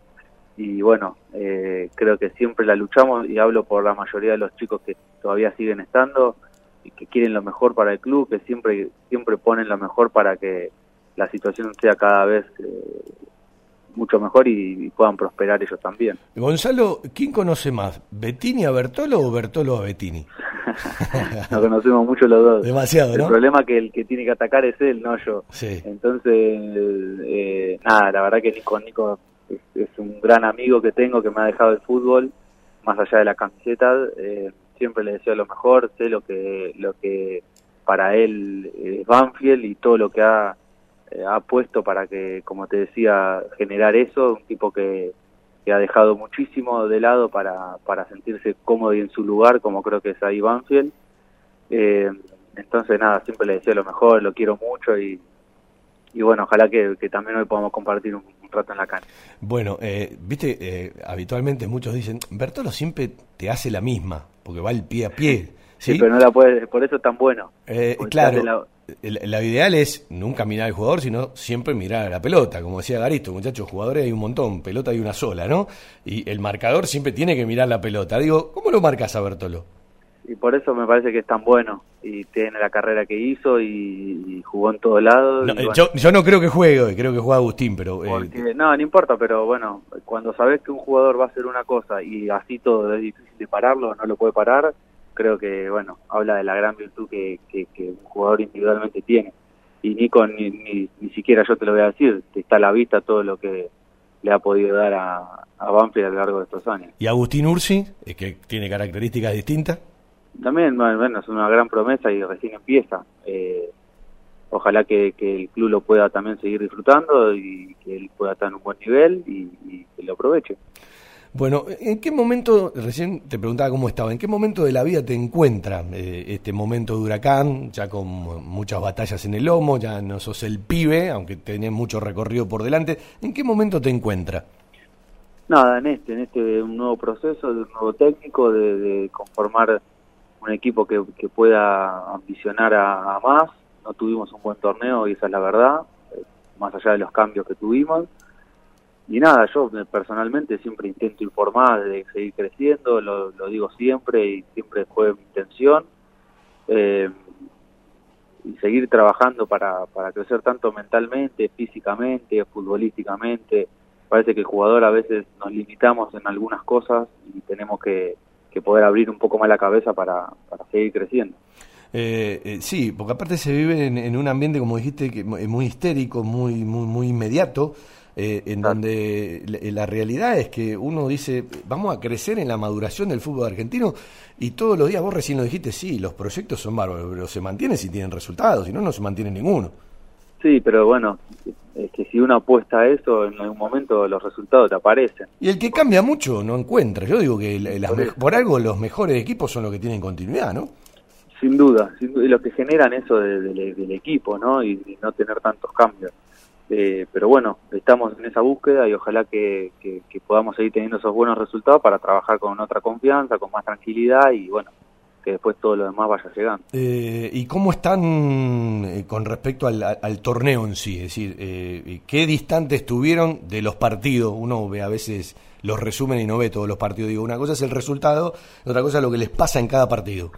y bueno, eh, creo que siempre la luchamos y hablo por la mayoría de los chicos que todavía siguen estando y que quieren lo mejor para el club, que siempre siempre ponen lo mejor para que la situación sea cada vez eh, mucho mejor y, puedan prosperar ellos también. Gonzalo, ¿quién conoce más? ¿Bettini a Bertolo o Bertolo a Bettini? Nos conocemos mucho los dos. Demasiado, ¿no? El problema que el que tiene que atacar es él, no yo. Sí. Entonces, eh, nada, la verdad que Nico Nico es, un gran amigo que tengo que me ha dejado el fútbol, más allá de la camiseta. Eh, siempre le deseo lo mejor, sé lo que, lo que para él es Banfield y todo lo que ha eh, ha puesto para que, como te decía, generar eso, un tipo que, que ha dejado muchísimo de lado para, para sentirse cómodo y en su lugar, como creo que es ahí Banfield. Eh, entonces, nada, siempre le deseo lo mejor, lo quiero mucho y, y bueno, ojalá que, también hoy podamos compartir un, rato en la cancha. Bueno, eh, viste, eh, habitualmente muchos dicen, Bertolo siempre te hace la misma, porque va el pie a pie. Sí, pero no la puede, por eso es tan bueno. claro, la ideal es nunca mirar al jugador, sino siempre mirar a la pelota. Como decía Garisto, muchachos, jugadores hay un montón, pelota hay una sola, ¿no? Y el marcador siempre tiene que mirar la pelota. Digo, ¿cómo lo marcas a Bertolo? Y por eso me parece que es tan bueno y tiene la carrera que hizo y, jugó en todos lados. No, eh, yo, yo, no creo que juegue, creo que juega Agustín, pero... Eh, no, no importa, pero bueno, cuando sabes que un jugador va a hacer una cosa y así todo es difícil de pararlo, no lo puede parar, creo que, bueno, habla de la gran virtud que, que, un jugador individualmente tiene. Y Nico, ni, ni, ni, siquiera yo te lo voy a decir, está a la vista todo lo que le ha podido dar a, a Banfield a lo largo de estos años. ¿Y Agustín Ursi, que tiene características distintas? También, bueno, es una gran promesa y recién empieza. Eh, ojalá que, el club lo pueda también seguir disfrutando y que él pueda estar en un buen nivel y, que lo aproveche. Bueno, ¿en qué momento, recién te preguntaba cómo estaba, ¿en qué momento de la vida te encuentra eh, este momento de huracán, ya con muchas batallas en el lomo, ya no sos el pibe, aunque tenés mucho recorrido por delante, ¿en qué momento te encuentra? Nada, en este, en este un nuevo proceso, de un nuevo técnico, de conformar un equipo que, pueda ambicionar a, más. No tuvimos un buen torneo y esa es la verdad, eh, más allá de los cambios que tuvimos. Y nada, yo personalmente siempre intento informar de seguir creciendo, lo, digo siempre y siempre fue mi intención. Eh, y seguir trabajando para, para crecer tanto mentalmente, físicamente, futbolísticamente. Parece que el jugador a veces nos limitamos en algunas cosas y tenemos que, que poder abrir un poco más la cabeza para, seguir creciendo. Eh, eh, sí, porque aparte se vive en, un ambiente, como dijiste, que muy histérico, muy, muy, muy inmediato, eh, en donde la, realidad es que uno dice, vamos a crecer en la maduración del fútbol argentino y todos los días, vos recién lo dijiste, sí, los proyectos son bárbaros, pero se mantienen si tienen resultados, si no, no se mantiene ninguno. Sí, pero bueno, es que si uno apuesta a eso, en algún momento los resultados te aparecen. Y el que cambia mucho no encuentra. Yo digo que por, algo los mejores equipos son los que tienen continuidad, ¿no? Sin duda, sin y los que generan eso del equipo, ¿no? Y, no tener tantos cambios. Eh, pero bueno, estamos en esa búsqueda y ojalá que, que podamos seguir teniendo esos buenos resultados para trabajar con otra confianza, con más tranquilidad y bueno, que después todo lo demás vaya llegando. Eh, ¿Y cómo están eh, con respecto al, torneo en sí? Es decir, eh, ¿qué distantes estuvieron de los partidos? Uno ve a veces los resumen y no ve todos los partidos. Digo, una cosa es el resultado, otra cosa es lo que les pasa en cada partido.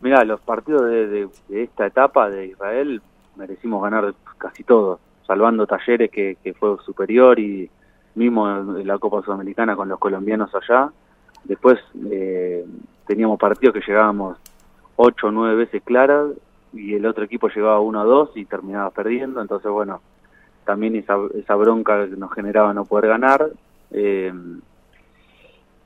Mira, los partidos de, esta etapa de Israel merecimos ganar casi todos, salvando Talleres que, que fue superior y mismo en la Copa Sudamericana con los colombianos allá. Después eh, teníamos partidos que llegábamos ocho o nueve veces claras y el otro equipo llegaba uno o dos y terminaba perdiendo, entonces bueno, también esa, esa bronca que nos generaba no poder ganar, eh,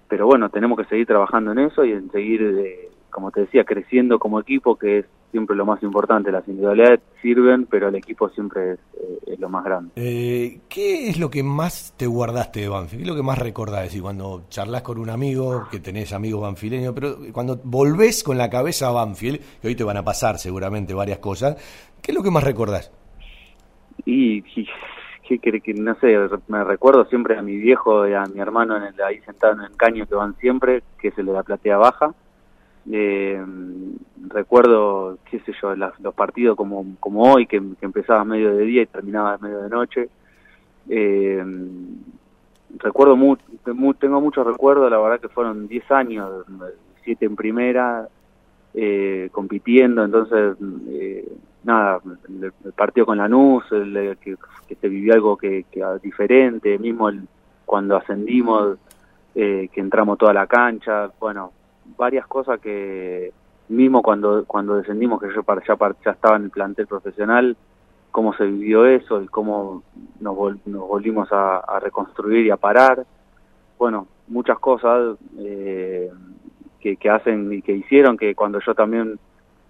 pero bueno, tenemos que seguir trabajando en eso y en seguir, eh, como te decía, creciendo como equipo, que es siempre lo más importante. Las individualidades sirven, pero el equipo siempre es, eh, lo más grande. Eh, ¿Qué es lo que más te guardaste de Banfield? ¿Qué es lo que más recordás? Y cuando charlas con un amigo, que tenés amigos banfileños, pero cuando volvés con la cabeza a Banfield, que hoy te van a pasar seguramente varias cosas, ¿qué es lo que más recordás? Y, que, que, no sé, me recuerdo siempre a mi viejo y a mi hermano en ahí sentado en el caño que van siempre, que es el de la platea baja eh, recuerdo, qué sé yo, los partidos como, como hoy, que, empezaba a medio de día y terminaba a medio de noche. Eh, recuerdo mu, tengo muchos recuerdos, la verdad que fueron 10 años, 7 en primera, eh, compitiendo, entonces, eh, nada, el, partido con Lanús, el, que, que se vivió algo que, que diferente, mismo el, cuando ascendimos, eh, que entramos toda la cancha, bueno, varias cosas que mismo cuando cuando descendimos que yo ya, ya estaba en el plantel profesional cómo se vivió eso y cómo nos, nos volvimos a, reconstruir y a parar. Bueno muchas cosas eh, que, hacen y que hicieron que cuando yo también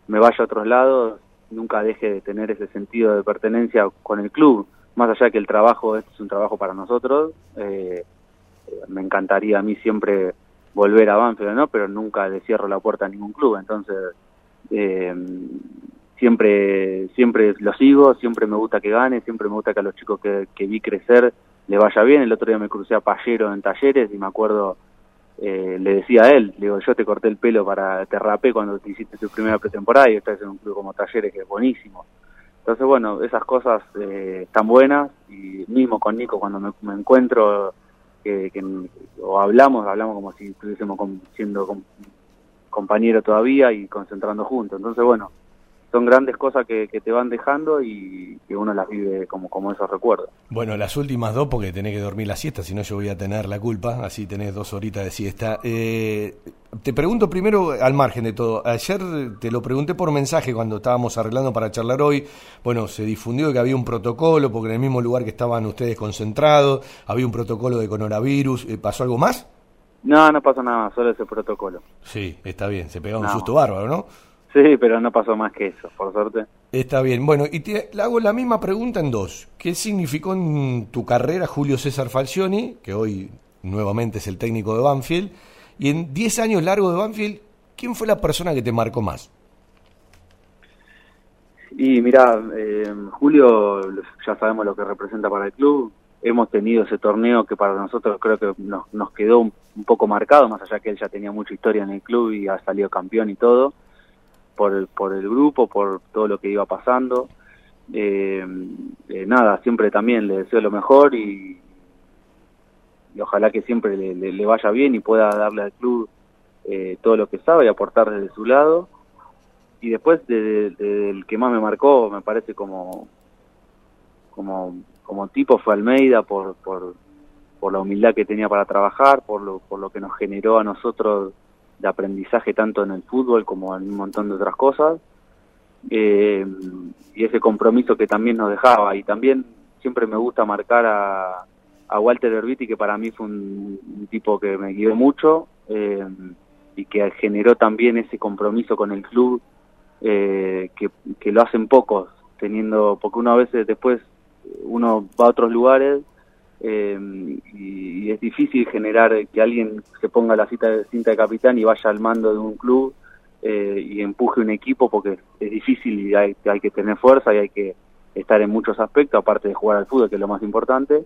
me vaya a otros lados nunca deje de tener ese sentido de pertenencia con el club. Más allá de que el trabajo es un trabajo para nosotros eh, me encantaría a mí siempre volver a Banfield, ¿no? Pero nunca le cierro la puerta a ningún club, entonces eh, siempre siempre lo sigo, siempre me gusta que gane, siempre me gusta que a los chicos que, vi crecer le vaya bien. El otro día me crucé a Pallero en talleres y me acuerdo, eh, le decía a él, digo, yo te corté el pelo para, te rapé cuando te hiciste tu primera pretemporada y estás en un club como talleres que es buenísimo. Entonces, bueno, esas cosas eh, están buenas y mismo con Nico cuando me encuentro que, o hablamos, hablamos como si estuviésemos siendo compañero todavía y concentrando juntos. Entonces, bueno, son grandes cosas que, que, te van dejando y que uno las vive como, como esos recuerdos. Bueno, las últimas dos porque tenés que dormir la siesta, si no yo voy a tener la culpa, así tenés dos horitas de siesta. Eh, te pregunto primero, al margen de todo, ayer te lo pregunté por mensaje cuando estábamos arreglando para charlar hoy, bueno, se difundió que había un protocolo, porque en el mismo lugar que estaban ustedes concentrados, había un protocolo de coronavirus, eh, ¿pasó algo más? No, no pasó nada, solo ese protocolo. Sí, está bien, se pegó un susto bárbaro, ¿no? Sí, pero no pasó más que eso, por suerte. Está bien. Bueno, y te le hago la misma pregunta en dos. ¿Qué significó en tu carrera Julio César Falcioni, que hoy nuevamente es el técnico de Banfield? Y en 10 años largos de Banfield, ¿quién fue la persona que te marcó más? Y mira, eh, Julio, ya sabemos lo que representa para el club. Hemos tenido ese torneo que para nosotros creo que nos, nos quedó un, un poco marcado, más allá que él ya tenía mucha historia en el club y ha salido campeón y todo por el, por el grupo, por todo lo que iba pasando. Eh, eh, nada, siempre también le deseo lo mejor y, y ojalá que siempre le, le, vaya bien y pueda darle al club eh, todo lo que sabe y aportar desde su lado. Y después del de, de, que más me marcó, me parece como, como, como tipo fue Almeida por, por, por la humildad que tenía para trabajar, por lo, por lo que nos generó a nosotros de aprendizaje tanto en el fútbol como en un montón de otras cosas. Eh, y ese compromiso que también nos dejaba. Y también siempre me gusta marcar a, a Walter Herbiti que para mí fue un, tipo que me guió mucho eh, y que generó también ese compromiso con el club eh, que, que lo hacen pocos teniendo porque uno a veces después uno va a otros lugares eh, y, y, es difícil generar que alguien se ponga la cita de, cinta de capitán y vaya al mando de un club eh, y empuje un equipo porque es difícil y hay, hay, que tener fuerza y hay que estar en muchos aspectos, aparte de jugar al fútbol, que es lo más importante.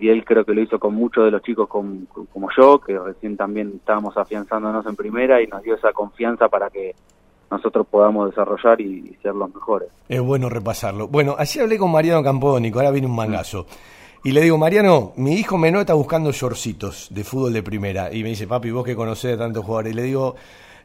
Y él creo que lo hizo con muchos de los chicos con, como yo, que recién también estábamos afianzándonos en primera y nos dio esa confianza para que nosotros podamos desarrollar y, y ser los mejores. Es bueno repasarlo. Bueno, así hablé con Mariano Campónico, ahora viene un mangazo. Mm. Y le digo, Mariano, mi hijo menor está buscando shortcitos de fútbol de primera. Y me dice, papi, vos que conocés a tantos jugadores. Y le digo,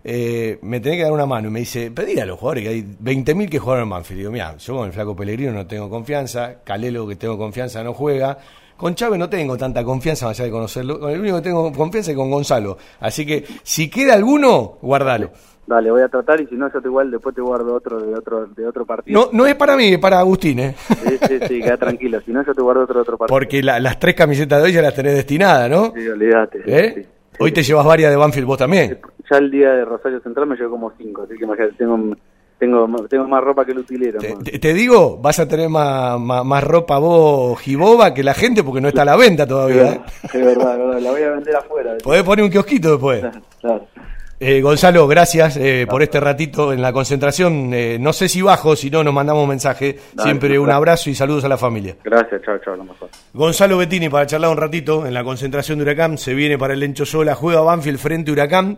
eh, me tenés que dar una mano. Y me dice, pedí a los jugadores, que hay 20.000 que jugaron en Manfield. Y digo, mira, yo con el flaco Pellegrino no tengo confianza. Calelo, que tengo confianza, no juega. Con Chávez no tengo tanta confianza, más allá de conocerlo. Con el único que tengo confianza es con Gonzalo. Así que, si queda alguno, guardalo. Dale, voy a tratar y si no, yo te igual después te guardo otro de otro de otro partido. No, no es para mí, es para Agustín, ¿eh? Sí, sí, sí, queda tranquilo. Si no, yo te guardo otro de otro partido. Porque la, las tres camisetas de hoy ya las tenés destinadas, ¿no? Sí, olvídate. ¿Eh? Sí, hoy sí. te llevas varias de Banfield vos también. Ya el día de Rosario Central me llevo como cinco, así que imagínate, tengo, tengo, tengo más ropa que el utilero. Te, digo, vas a tener más, más, más, ropa vos, Giboba, que la gente, porque no está a la venta todavía. Es verdad, es verdad, la voy a vender afuera. Podés poner un kiosquito después. Claro. claro. Eh, Gonzalo, gracias eh, por este ratito en la concentración. Eh, no sé si bajo, si no nos mandamos un mensaje. Dale, Siempre un abrazo y saludos a la familia. Gracias, chao, chao, lo mejor. Gonzalo Bettini para charlar un ratito en la concentración de Huracán. Se viene para el Encho Sola, juega Banfield frente a Huracán.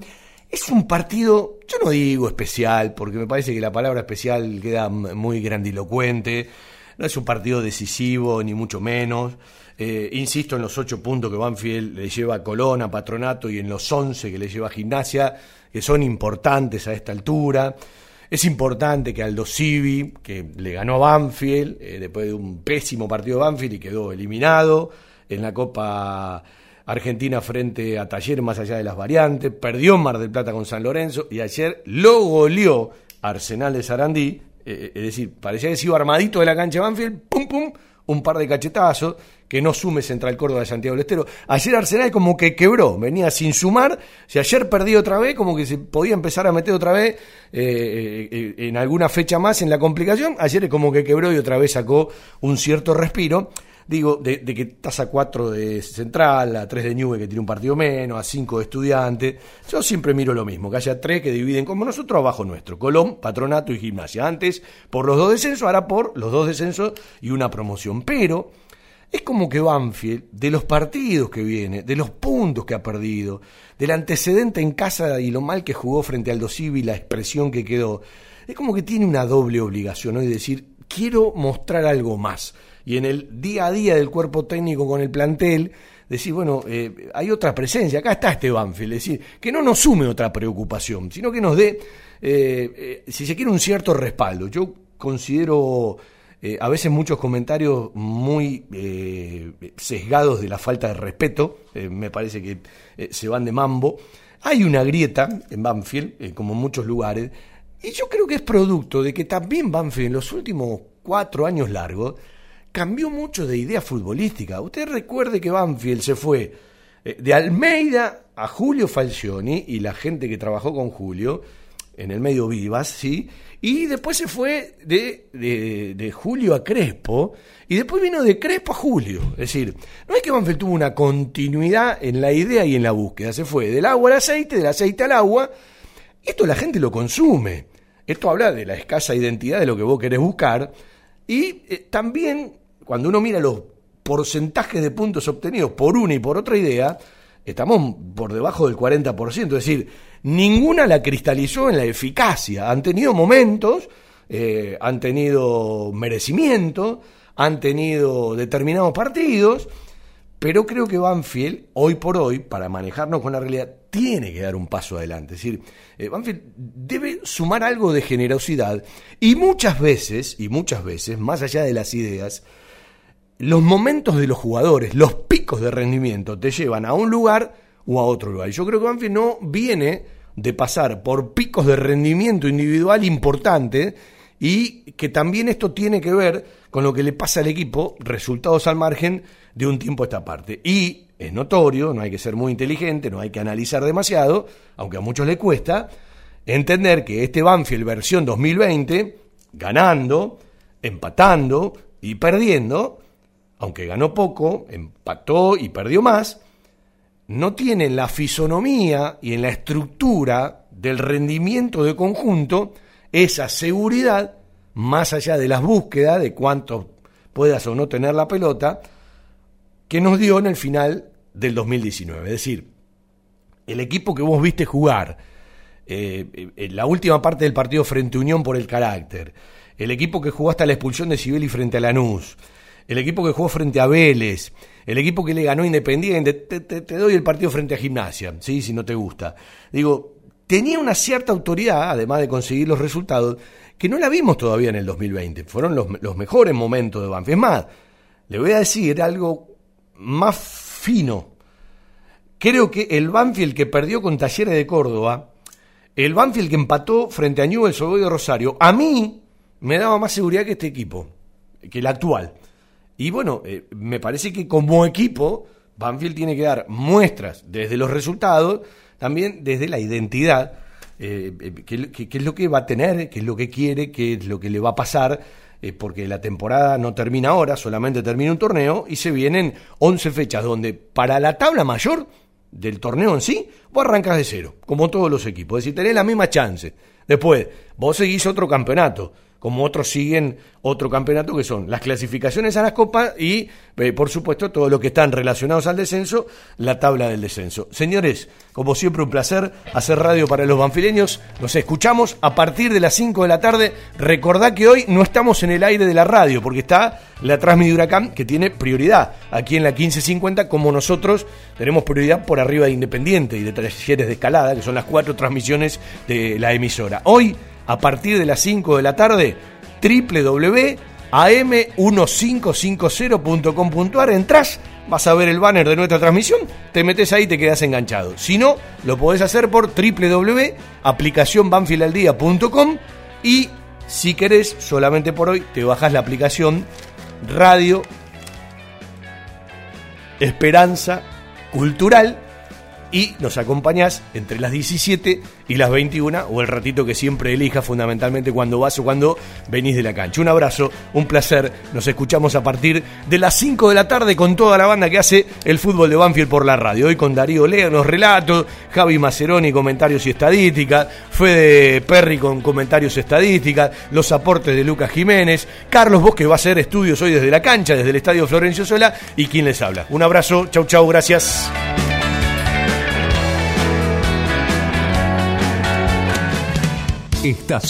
Es un partido, yo no digo especial, porque me parece que la palabra especial queda muy grandilocuente. No es un partido decisivo, ni mucho menos. Eh, insisto en los ocho puntos que Banfield le lleva a Colón, a Patronato y en los once que le lleva a Gimnasia, que son importantes a esta altura. Es importante que Aldo Civi, que le ganó a Banfield eh, después de un pésimo partido de Banfield y quedó eliminado en la Copa Argentina frente a Taller más allá de las variantes, perdió en Mar del Plata con San Lorenzo y ayer lo goleó Arsenal de Sarandí, eh, es decir, parecía que se armadito de la cancha de Banfield, pum pum, un par de cachetazos, que no sume Central Córdoba de Santiago del Estero. Ayer Arsenal como que quebró, venía sin sumar, si ayer perdí otra vez, como que se podía empezar a meter otra vez eh, eh, en alguna fecha más en la complicación, ayer como que quebró y otra vez sacó un cierto respiro. Digo, de, que estás a 4 de Central, a 3 de Nube que tiene un partido menos, a 5 de Estudiantes. Yo siempre miro lo mismo, que haya 3 que dividen como nosotros abajo nuestro, Colón, Patronato y Gimnasia. Antes por los dos descensos, ahora por los dos descensos y una promoción. Pero es como que Banfield, de los partidos que viene, de los puntos que ha perdido, del antecedente en casa y lo mal que jugó frente al Dosivi, la expresión que quedó, es como que tiene una doble obligación. Es decir, quiero mostrar algo más. Y en el día a día del cuerpo técnico con el plantel, decir, bueno, eh, hay otra presencia, acá está este Banfield, es decir, que no nos sume otra preocupación, sino que nos dé, eh, eh, si se quiere, un cierto respaldo. Yo considero a veces muchos comentarios muy sesgados de la falta de respeto, me parece que se van de mambo. Hay una grieta en Banfield, como en muchos lugares, y yo creo que es producto de que también Banfield en los últimos cuatro años largos cambió mucho de idea futbolística. Usted recuerde que Banfield se fue eh, de Almeida a Julio Falcioni y la gente que trabajó con Julio en el medio Vivas, ¿sí? Y después se fue de, de, Julio a Crespo y después vino de Crespo a Julio. Es decir, no es que Banfield tuvo una continuidad en la idea y en la búsqueda, se fue del agua al aceite, del aceite al agua. Esto la gente lo consume. Esto habla de la escasa identidad de lo que vos querés buscar. Y eh, también cuando uno mira los porcentajes de puntos obtenidos por una y por otra idea, estamos por debajo del 40%. Es decir, ninguna la cristalizó en la eficacia. Han tenido momentos, eh, han tenido merecimiento, han tenido determinados partidos, pero creo que Banfield, hoy por hoy, para manejarnos con la realidad, tiene que dar un paso adelante. Es decir, eh, Banfield debe sumar algo de generosidad y muchas veces, y muchas veces, más allá de las ideas, los momentos de los jugadores, los picos de rendimiento, te llevan a un lugar o a otro lugar. Yo creo que Banfield no viene de pasar por picos de rendimiento individual importante y que también esto tiene que ver con lo que le pasa al equipo, resultados al margen de un tiempo a esta parte. Y es notorio, no hay que ser muy inteligente, no hay que analizar demasiado, aunque a muchos le cuesta, entender que este Banfield versión 2020, ganando, empatando y perdiendo, aunque ganó poco, empató y perdió más, no tiene la fisonomía y en la estructura del rendimiento de conjunto esa seguridad, más allá de las búsquedas de cuánto puedas o no tener la pelota, que nos dio en el final del 2019. Es decir, el equipo que vos viste jugar, eh, en la última parte del partido frente a Unión por el carácter, el equipo que jugó hasta la expulsión de Sibeli frente a Lanús, el equipo que jugó frente a Vélez, el equipo que le ganó Independiente, te, doy el partido frente a Gimnasia, ¿sí? si no te gusta. Digo, tenía una cierta autoridad, además de conseguir los resultados, que no la vimos todavía en el 2020. Fueron los, mejores momentos de Banfield. Es más, le voy a decir algo más fino. Creo que el Banfield que perdió con Talleres de Córdoba, el Banfield que empató frente a Newell's de Rosario, a mí me daba más seguridad que este equipo, que el actual. Y bueno, eh, me parece que como equipo, Banfield tiene que dar muestras desde los resultados, también desde la identidad, eh, eh qué, es lo que va a tener, qué es lo que quiere, qué es lo que le va a pasar, eh, porque la temporada no termina ahora, solamente termina un torneo y se vienen 11 fechas donde para la tabla mayor del torneo en sí, vos arrancas de cero, como todos los equipos, es decir, tenés la misma chance. Después, vos seguís otro campeonato como otros siguen otro campeonato que son las clasificaciones a las copas y, eh, por supuesto, todo lo que están relacionados al descenso, la tabla del descenso. Señores, como siempre, un placer hacer radio para los banfileños. Nos escuchamos a partir de las 5 de la tarde. Recordá que hoy no estamos en el aire de la radio porque está la Transmi Huracán que tiene prioridad aquí en la 1550, como nosotros tenemos prioridad por arriba de Independiente y de Talleres de Escalada, que son las cuatro transmisiones de la emisora. Hoy a partir de las 5 de la tarde, www.am1550.com.ar. Entrás, vas a ver el banner de nuestra transmisión, te metes ahí y te quedas enganchado. Si no, lo podés hacer por www.aplicacionbanfilaldia.com y si querés, solamente por hoy, te bajas la aplicación Radio Esperanza Cultural y nos acompañás entre las 17 y las 21 o el ratito que siempre elijas fundamentalmente cuando vas o cuando venís de la cancha. Un abrazo, un placer, nos escuchamos a partir de las 5 de la tarde con toda la banda que hace el fútbol de Banfield por la radio. Hoy con Darío Lea, los relatos, Javi Maceroni comentarios y estadísticas, Fede Perry con comentarios estadísticas, los aportes de Lucas Jiménez, Carlos Bosque va a hacer estudios hoy desde la cancha, desde el Estadio Florencio Sola y quien les habla. Un abrazo, chau chau, gracias. Estación